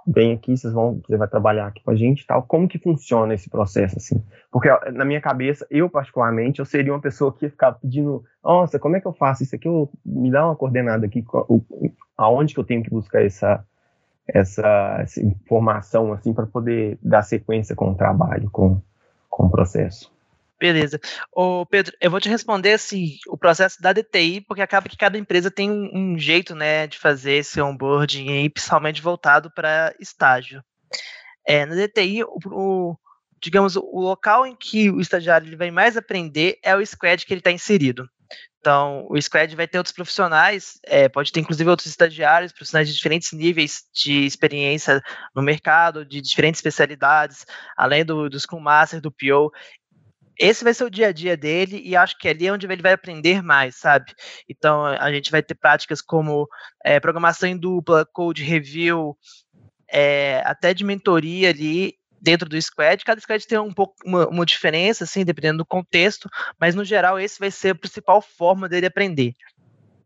vem aqui, vocês vão, você vai trabalhar aqui com a gente, tal, como que funciona esse processo assim? Porque na minha cabeça, eu particularmente, eu seria uma pessoa que ia ficar pedindo, nossa, como é que eu faço isso aqui? Eu, me dá uma coordenada aqui, aonde que eu tenho que buscar essa, essa, essa informação assim para poder dar sequência com o trabalho, com, com o processo. Beleza. Ô, Pedro, eu vou te responder assim, o processo da DTI, porque acaba que cada empresa tem um, um jeito, né, de fazer esse onboarding aí, principalmente voltado para estágio. É, na DTI, o, o, digamos, o local em que o estagiário ele vai mais aprender é o squad que ele está inserido. Então, o squad vai ter outros profissionais, é, pode ter inclusive outros estagiários, profissionais de diferentes níveis de experiência no mercado, de diferentes especialidades, além do, do Scrum Master, do PO esse vai ser o dia a dia dele e acho que é ali é onde ele vai aprender mais, sabe? Então a gente vai ter práticas como é, programação em dupla, code review, é, até de mentoria ali dentro do squad. Cada squad tem um pouco uma, uma, diferença, assim, dependendo do contexto, mas no geral esse vai ser a principal forma dele aprender.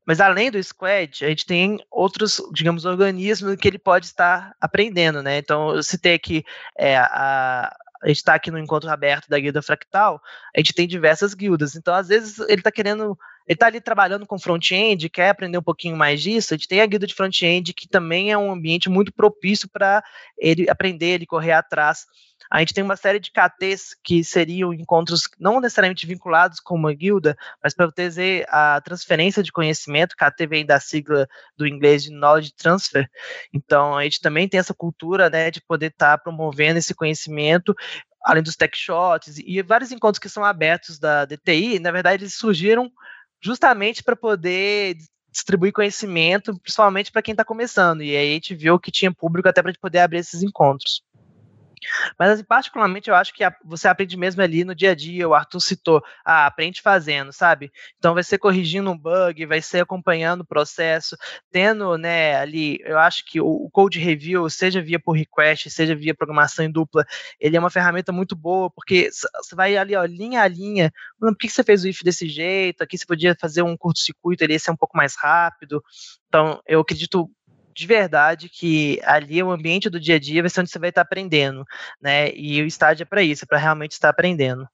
Mas além do squad, a gente tem outros, digamos, organismos que ele pode estar aprendendo, né? Então eu citei aqui é, a, a gente está aqui no encontro aberto da guilda fractal, a gente tem diversas guildas. Então, às vezes, ele está querendo. Ele está ali trabalhando com front-end, quer aprender um pouquinho mais disso. A gente tem a guilda de front-end, que também é um ambiente muito propício para ele aprender, ele correr atrás a gente tem uma série de KTs que seriam encontros não necessariamente vinculados com uma guilda, mas para ter a transferência de conhecimento. KT vem da sigla do inglês de Knowledge Transfer. Então, a gente também tem essa cultura né, de poder estar tá promovendo esse conhecimento além dos tech shots e vários encontros que são abertos da DTI, na verdade, eles surgiram justamente para poder distribuir conhecimento, principalmente para quem está começando. E aí a gente viu que tinha público até para poder abrir esses encontros. Mas, assim, particularmente, eu acho que você aprende mesmo ali no dia a dia. O Arthur citou, ah, aprende fazendo, sabe? Então, vai ser corrigindo um bug, vai ser acompanhando o processo, tendo, né, ali, eu acho que o, code review, seja via por request, seja via programação em dupla, ele é uma ferramenta muito boa, porque você vai ali, ó, linha a linha, por que você fez o if desse jeito? Aqui você podia fazer um curto-circuito, ele ia ser um pouco mais rápido. Então, eu acredito de verdade que ali é o ambiente do dia a dia vai ser onde você vai estar aprendendo, né? E o estágio é para isso, é para realmente estar aprendendo.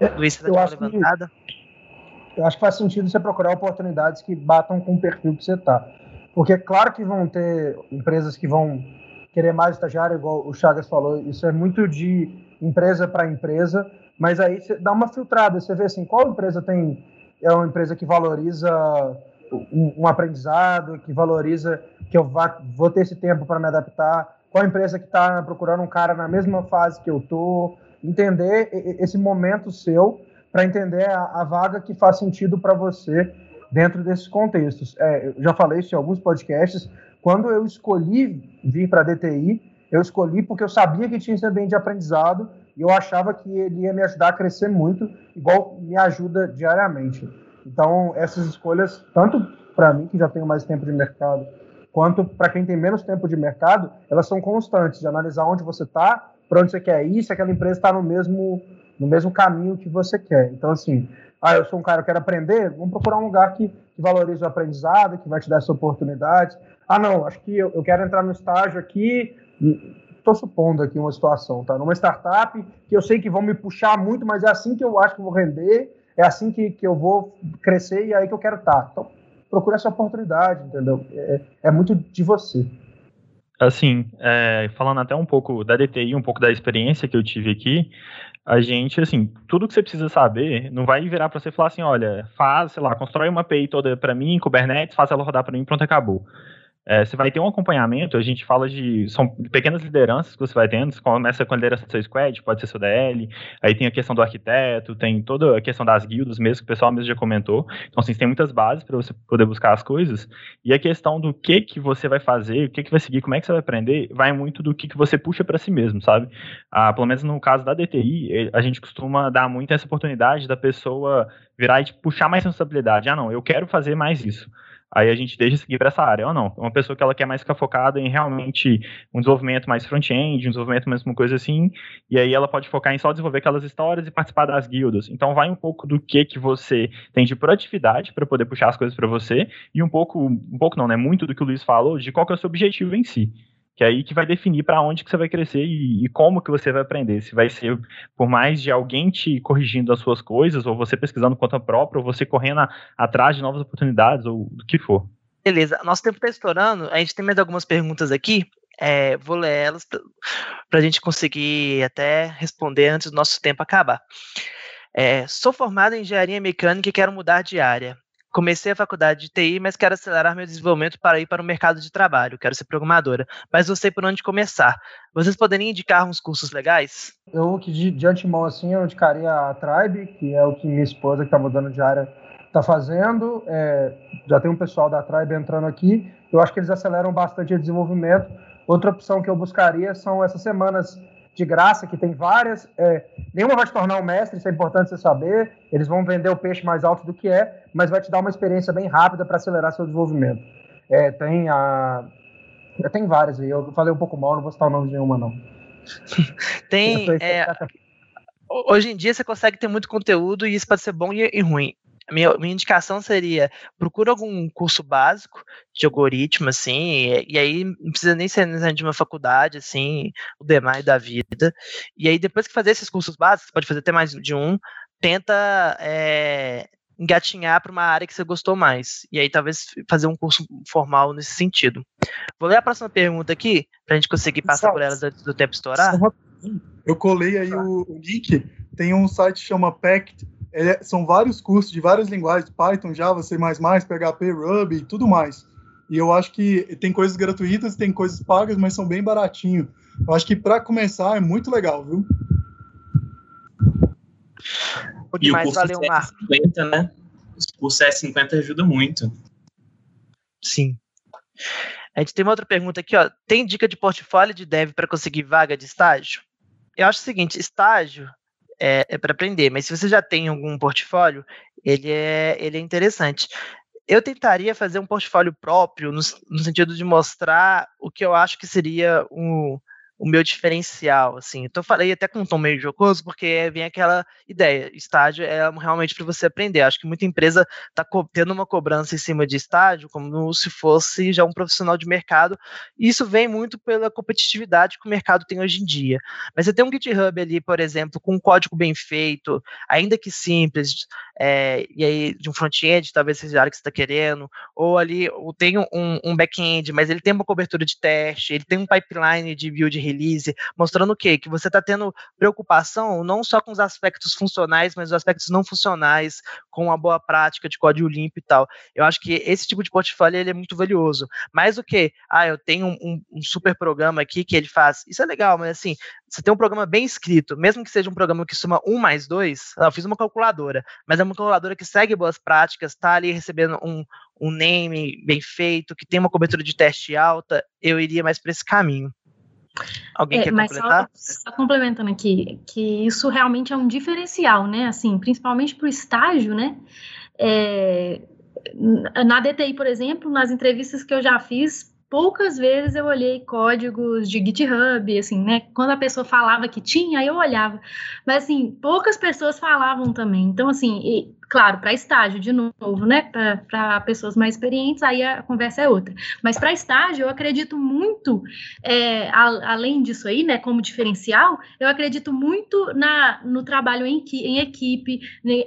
É, Luiz, você tá levantada? Que, eu acho que faz sentido você procurar oportunidades que batam com o perfil que você está. Porque é claro que vão ter empresas que vão querer mais estagiário, igual o Chagas falou, isso é muito de empresa para empresa, mas aí você dá uma filtrada, você vê assim, qual empresa tem é uma empresa que valoriza um, um aprendizado, que valoriza que eu vá, vou ter esse tempo para me adaptar, qual empresa que está procurando um cara na mesma fase que eu tô, entender esse momento seu para entender a, a, vaga que faz sentido para você dentro desses contextos. É, eu já falei isso em alguns podcasts. Quando eu escolhi vir para a DTI, eu escolhi porque eu sabia que tinha esse ambiente de aprendizado e eu achava que ele ia me ajudar a crescer muito, igual me ajuda diariamente. Então, essas escolhas, tanto para mim, que já tenho mais tempo de mercado, quanto para quem tem menos tempo de mercado, elas são constantes, de analisar onde você está, para onde você quer ir, se aquela empresa está no mesmo, no mesmo caminho que você quer. Então, assim, ah, eu sou um cara que quero aprender, vamos procurar um lugar que, que valorize o aprendizado, que vai te dar essa oportunidade. Ah, não, acho que eu, eu quero entrar no estágio aqui, estou supondo aqui uma situação, tá? Numa startup que eu sei que vão me puxar muito, mas é assim que eu acho que vou render, é assim que, que eu vou crescer e é aí que eu quero estar. Então, procura essa oportunidade, entendeu? É, é muito de você. Assim, é, falando até um pouco da DTI, um pouco da experiência que eu tive aqui, a gente, assim, tudo que você precisa saber, não vai virar para você falar assim, olha, faz, sei lá, constrói uma API toda para mim, Kubernetes, faz ela rodar para mim, pronto, acabou. É, você vai ter um acompanhamento, a gente fala de. São pequenas lideranças que você vai tendo. Você começa com a liderança do seu squad, pode ser seu DL, aí tem a questão do arquiteto, tem toda a questão das guildas mesmo, que o pessoal mesmo já comentou. Então, assim, tem muitas bases para você poder buscar as coisas. E a questão do que que você vai fazer, o que que vai seguir, como é que você vai aprender, vai muito do que que você puxa para si mesmo, sabe? Ah, pelo menos no caso da DTI, a gente costuma dar muito essa oportunidade da pessoa virar e tipo, puxar mais responsabilidade. Ah, não, eu quero fazer mais isso aí a gente deixa seguir para essa área, ou não. Uma pessoa que ela quer mais ficar focada em realmente um desenvolvimento mais front-end, um desenvolvimento mais uma coisa assim, e aí ela pode focar em só desenvolver aquelas histórias e participar das guildas. Então vai um pouco do que que você tem de proatividade para poder puxar as coisas para você, e um pouco, um pouco não, né, muito do que o Luiz falou, de qual que é o seu objetivo em si que é aí que vai definir para onde que você vai crescer e, e, como que você vai aprender. Se vai ser por mais de alguém te corrigindo as suas coisas, ou você pesquisando conta própria, ou você correndo a, atrás de novas oportunidades, ou do que for. Beleza, nosso tempo está estourando, a gente tem mais algumas perguntas aqui, é, vou ler elas para a gente conseguir até responder antes do nosso tempo acabar. É, sou formado em engenharia mecânica e quero mudar de área. Comecei a faculdade de TI, mas quero acelerar meu desenvolvimento para ir para o mercado de trabalho. Quero ser programadora, mas não sei por onde começar. Vocês poderiam indicar uns cursos legais? Eu, que de, de antemão, assim, eu indicaria a Tribe, que é o que minha esposa, que está mudando de área, está fazendo. É, já tem um pessoal da Tribe entrando aqui. Eu acho que eles aceleram bastante o desenvolvimento. Outra opção que eu buscaria são essas semanas de graça, que tem várias. É, nenhuma vai te tornar um mestre, isso é importante você saber. Eles vão vender o peixe mais alto do que é, mas vai te dar uma experiência bem rápida para acelerar seu desenvolvimento. É, tem a. Tem várias aí, eu falei um pouco mal, não vou citar o nome de nenhuma, não. <laughs> tem. É, hoje em dia você consegue ter muito conteúdo e isso pode ser bom e, e ruim minha, minha indicação seria procura algum curso básico de algoritmo, assim, e, e aí não precisa nem ser de uma faculdade, assim, o demais da vida. E aí, depois que fazer esses cursos básicos, pode fazer até mais de um, tenta é, engatinhar para uma área que você gostou mais. E aí, talvez fazer um curso formal nesse sentido. Vou ler a próxima pergunta aqui, para a gente conseguir passar por elas antes do tempo estourar. Eu colei aí o, o link, tem um site que chama Pact é, são vários cursos de várias linguagens, Python, Java, C++, PHP, Ruby e tudo mais. E eu acho que tem coisas gratuitas, tem coisas pagas, mas são bem baratinho. Eu acho que para começar é muito legal, viu? O e o curso valeu, S50, né? O curso S50 ajuda muito. Sim. A gente tem uma outra pergunta aqui, ó. Tem dica de portfólio de dev para conseguir vaga de estágio? Eu acho o seguinte, estágio é, é para aprender. Mas se você já tem algum portfólio, ele é, ele é interessante. Eu tentaria fazer um portfólio próprio, no, no sentido de mostrar o que eu acho que seria um, o meu diferencial, assim. Então, eu falei até com um tom meio jocoso, porque vem aquela ideia, estágio é realmente para você aprender. Acho que muita empresa está tendo uma cobrança em cima de estágio, como se fosse já um profissional de mercado, e isso vem muito pela competitividade que o mercado tem hoje em dia. Mas você tem um GitHub ali, por exemplo, com um código bem feito, ainda que simples, é, e aí de um front-end, talvez seja a área que você está querendo, ou ali ou tem um, um back-end, mas ele tem uma cobertura de teste, ele tem um pipeline de build release, mostrando o quê? Que você está tendo preocupação não só com os aspectos funcionais, mas os aspectos não funcionais, com a boa prática de código limpo e tal. Eu acho que esse tipo de portfólio ele é muito valioso. Mais do que, ah, eu tenho um, um super programa aqui que ele faz. Isso é legal, mas assim, você tem um programa bem escrito, mesmo que seja um programa que soma um mais dois, eu fiz uma calculadora, mas é uma calculadora que segue boas práticas, está ali recebendo um, um name bem feito, que tem uma cobertura de teste alta, eu iria mais para esse caminho. Alguém é, quer mas completar? Só, só, complementando aqui, que isso realmente é um diferencial, né? Assim, principalmente para o estágio, né? É, na DTI, por exemplo, nas entrevistas que eu já fiz, poucas vezes eu olhei códigos de GitHub, assim, né? Quando a pessoa falava que tinha, eu olhava. Mas, assim, poucas pessoas falavam também. Então, assim, claro, para estágio, de novo, né? Para pessoas mais experientes, aí a conversa é outra. Mas para estágio, eu acredito muito, é, a, além disso aí, né? Como diferencial, eu acredito muito na, no trabalho em, em equipe,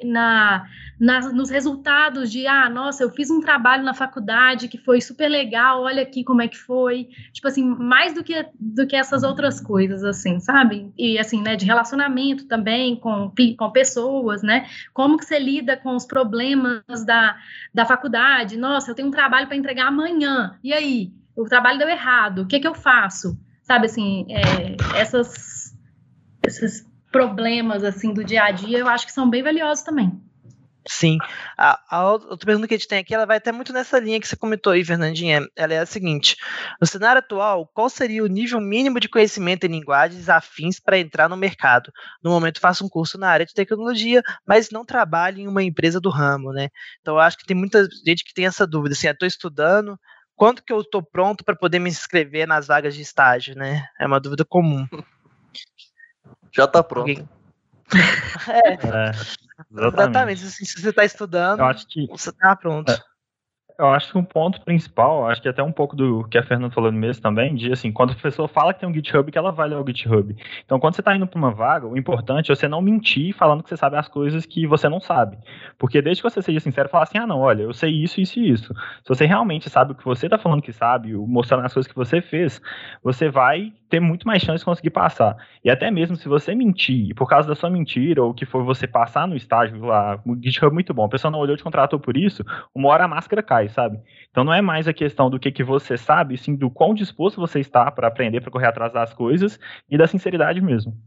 na, nas, nos resultados de, ah, nossa, eu fiz um trabalho na faculdade que foi super legal, olha aqui como é que foi. Tipo assim, mais do que, do que essas outras coisas, assim, sabe? E assim, né, de relacionamento também com, com pessoas, né? Como que você lida com os problemas da, da faculdade? Nossa, eu tenho um trabalho para entregar amanhã. E aí? O trabalho deu errado, o que, que eu faço? Sabe assim, é, essas, esses problemas assim do dia a dia eu acho que são bem valiosos também. Sim. A, a, outra pergunta que a gente tem aqui, ela vai até muito nessa linha que você comentou aí, Fernandinha. Ela é a seguinte: no cenário atual, qual seria o nível mínimo de conhecimento em linguagens afins para entrar no mercado? No momento, faço um curso na área de tecnologia, mas não trabalho em uma empresa do ramo, né? Então, eu acho que tem muita gente que tem essa dúvida. Assim, estou estudando, quanto que eu estou pronto para poder me inscrever nas vagas de estágio, né? É uma dúvida comum. <laughs> Já está pronto. Alguém... <laughs> é. é. Exatamente. Exatamente. Se você está estudando, que, você está pronto. É, Eu acho que um ponto principal, acho que até um pouco do que a Fernanda falou no mês também, de assim, quando a pessoa fala que tem um GitHub, que ela vai ler o GitHub. Então, quando você está indo para uma vaga, o importante é você não mentir falando que você sabe as coisas que você não sabe. Porque desde que você seja sincero, falar assim, ah, não, olha, eu sei isso, isso e isso. Se você realmente sabe o que você está falando que sabe, mostrando as coisas que você fez, você vai ter muito mais chance de conseguir passar. E até mesmo se você mentir, por causa da sua mentira, ou que foi você passar no estágio lá, o GitHub é muito bom, a pessoa não olhou, te contratou por isso, uma hora a máscara cai, sabe? Então não é mais a questão do que, que você sabe, sim do quão disposto você está para aprender, para correr atrás das coisas e da sinceridade mesmo.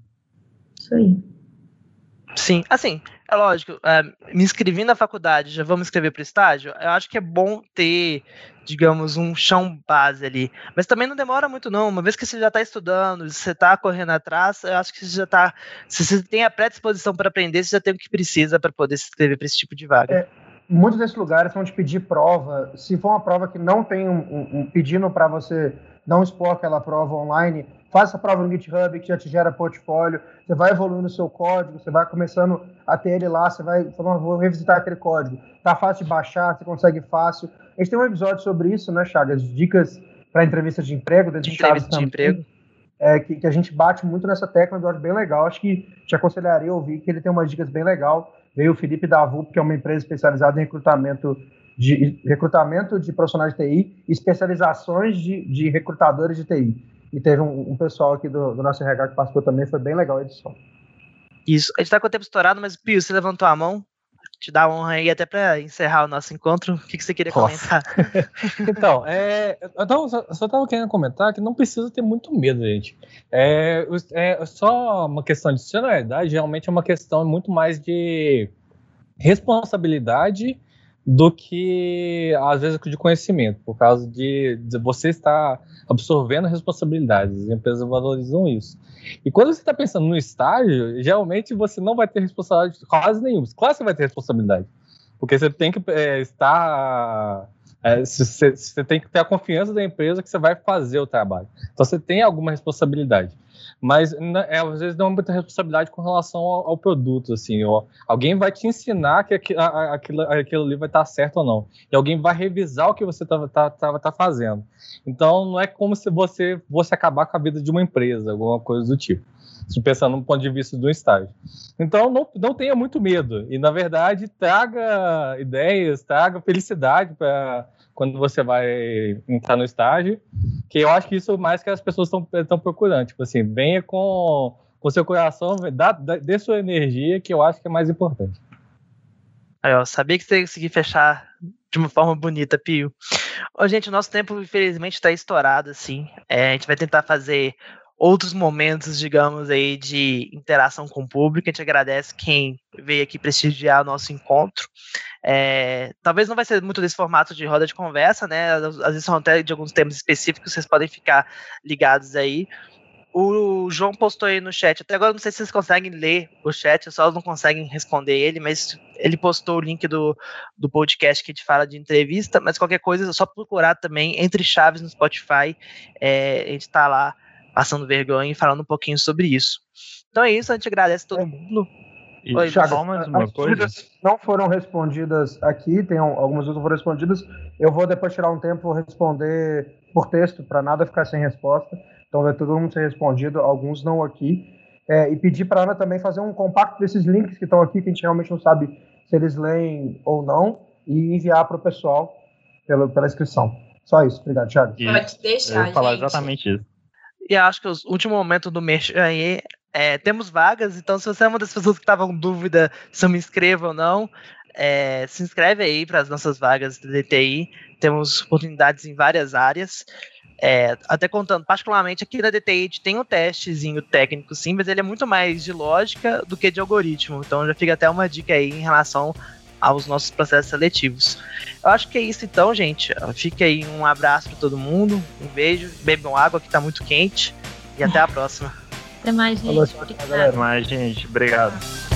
Isso aí. Sim, assim, é lógico, é, me inscrevi na faculdade, já vamos escrever para o estágio, eu acho que é bom ter, digamos, um chão base ali. Mas também não demora muito, não. Uma vez que você já está estudando, você está correndo atrás, eu acho que você já está. Se você tem a predisposição para aprender, você já tem o que precisa para poder se inscrever para esse tipo de vaga. É, muitos desses lugares vão te pedir prova. Se for uma prova que não tem um, um, um pedindo para você não expor aquela prova online, faça a prova no GitHub que já te gera portfólio, você vai evoluindo o seu código, você vai começando a ter ele lá, você vai falando, vou revisitar aquele código. Tá fácil de baixar, você consegue fácil. A gente tem um episódio sobre isso, né, Chagas? Dicas para entrevista de emprego, dentro de, entrevista de emprego. É, que, que, a gente bate muito nessa tecla, eu acho bem legal. Acho que te aconselharia a ouvir, que ele tem umas dicas bem legal. Veio o Felipe da VUP, que é uma empresa especializada em recrutamento de recrutamento de profissionais de TI especializações de, de recrutadores de TI. E teve um, um pessoal aqui do, do, nosso RH que participou também, foi bem legal a edição. Isso, a gente tá com o tempo estourado, mas Pio, você levantou a mão, te dá honra aí até para encerrar o nosso encontro. O que, que você queria Nossa. comentar? <laughs> então, é, eu tava, só estava querendo comentar que não precisa ter muito medo, gente. É, é só uma questão de funcionalidade, realmente é uma questão muito mais de responsabilidade do que às vezes de conhecimento, por causa de, de você estar absorvendo responsabilidades. As empresas valorizam isso. E quando você está pensando no estágio, geralmente você não vai ter responsabilidade quase nenhuma. Que você vai ter responsabilidade, porque você tem que é, estar você, você, tem que ter a confiança da empresa que você vai fazer o trabalho. Então você tem alguma responsabilidade. Mas é, às vezes não é muita responsabilidade com relação ao, ao produto. Assim, alguém vai te ensinar que aquilo, aquilo, aquilo ali vai estar certo ou não. E alguém vai revisar o que você está tá, tá, tá fazendo. Então não é como se você fosse acabar com a vida de uma empresa, alguma coisa do tipo pensando no ponto de vista do estágio. Então, não, não tenha muito medo. E, na verdade, traga ideias, traga felicidade para quando você vai entrar no estágio, que eu acho que isso é mais que as pessoas estão procurando. Tipo assim, venha com o seu coração, dá, dá, dê sua energia, que eu acho que é mais importante. Aí, sabia que você ia conseguir fechar de uma forma bonita, Pio. Ô, gente, o nosso tempo, infelizmente, está estourado, assim. É, a gente vai tentar fazer outros momentos, digamos, aí de interação com o público. A gente agradece quem veio aqui prestigiar o nosso encontro. É, talvez não vai ser muito desse formato de roda de conversa, né? Às vezes são até de alguns temas específicos, vocês podem ficar ligados aí. O João postou aí no chat. Até agora não sei se vocês conseguem ler o chat, só não conseguem responder ele, mas ele postou o link do, do podcast que a gente fala de entrevista. Mas qualquer coisa é só procurar também Entre Chaves no Spotify. É, a gente tá lá passando vergonha e falando um pouquinho sobre isso. Então é isso, a gente agradece a todo é. mundo. E Oi, Thiago, só mais uma coisa. Não foram respondidas aqui, tem algumas não foram respondidas. Eu vou depois tirar um tempo vou responder por texto, para nada ficar sem resposta. Então vai todo mundo ser respondido, alguns não aqui. É, e pedir para a Ana também fazer um compacto desses links que estão aqui, que a gente realmente não sabe se eles leem ou não, e enviar para o pessoal pela, pela inscrição. Só isso. Obrigado, Thiago. Pode deixar, Eu ia falar exatamente isso. E acho que o último momento do mês aí é, temos vagas, então se você é uma das pessoas que estava com dúvida se eu me inscrevo ou não, é, se inscreve aí para as nossas vagas de DTI. Temos oportunidades em várias áreas. É, até contando, particularmente aqui na DTI a gente tem um testezinho técnico sim, mas ele é muito mais de lógica do que de algoritmo. Então já fica até uma dica aí em relação aos nossos processos seletivos. Eu acho que é isso então, gente. Fica aí um abraço para todo mundo, um beijo, bebam água que está muito quente e até a próxima. Até mais, gente. Falou, Até mais, gente. Obrigado.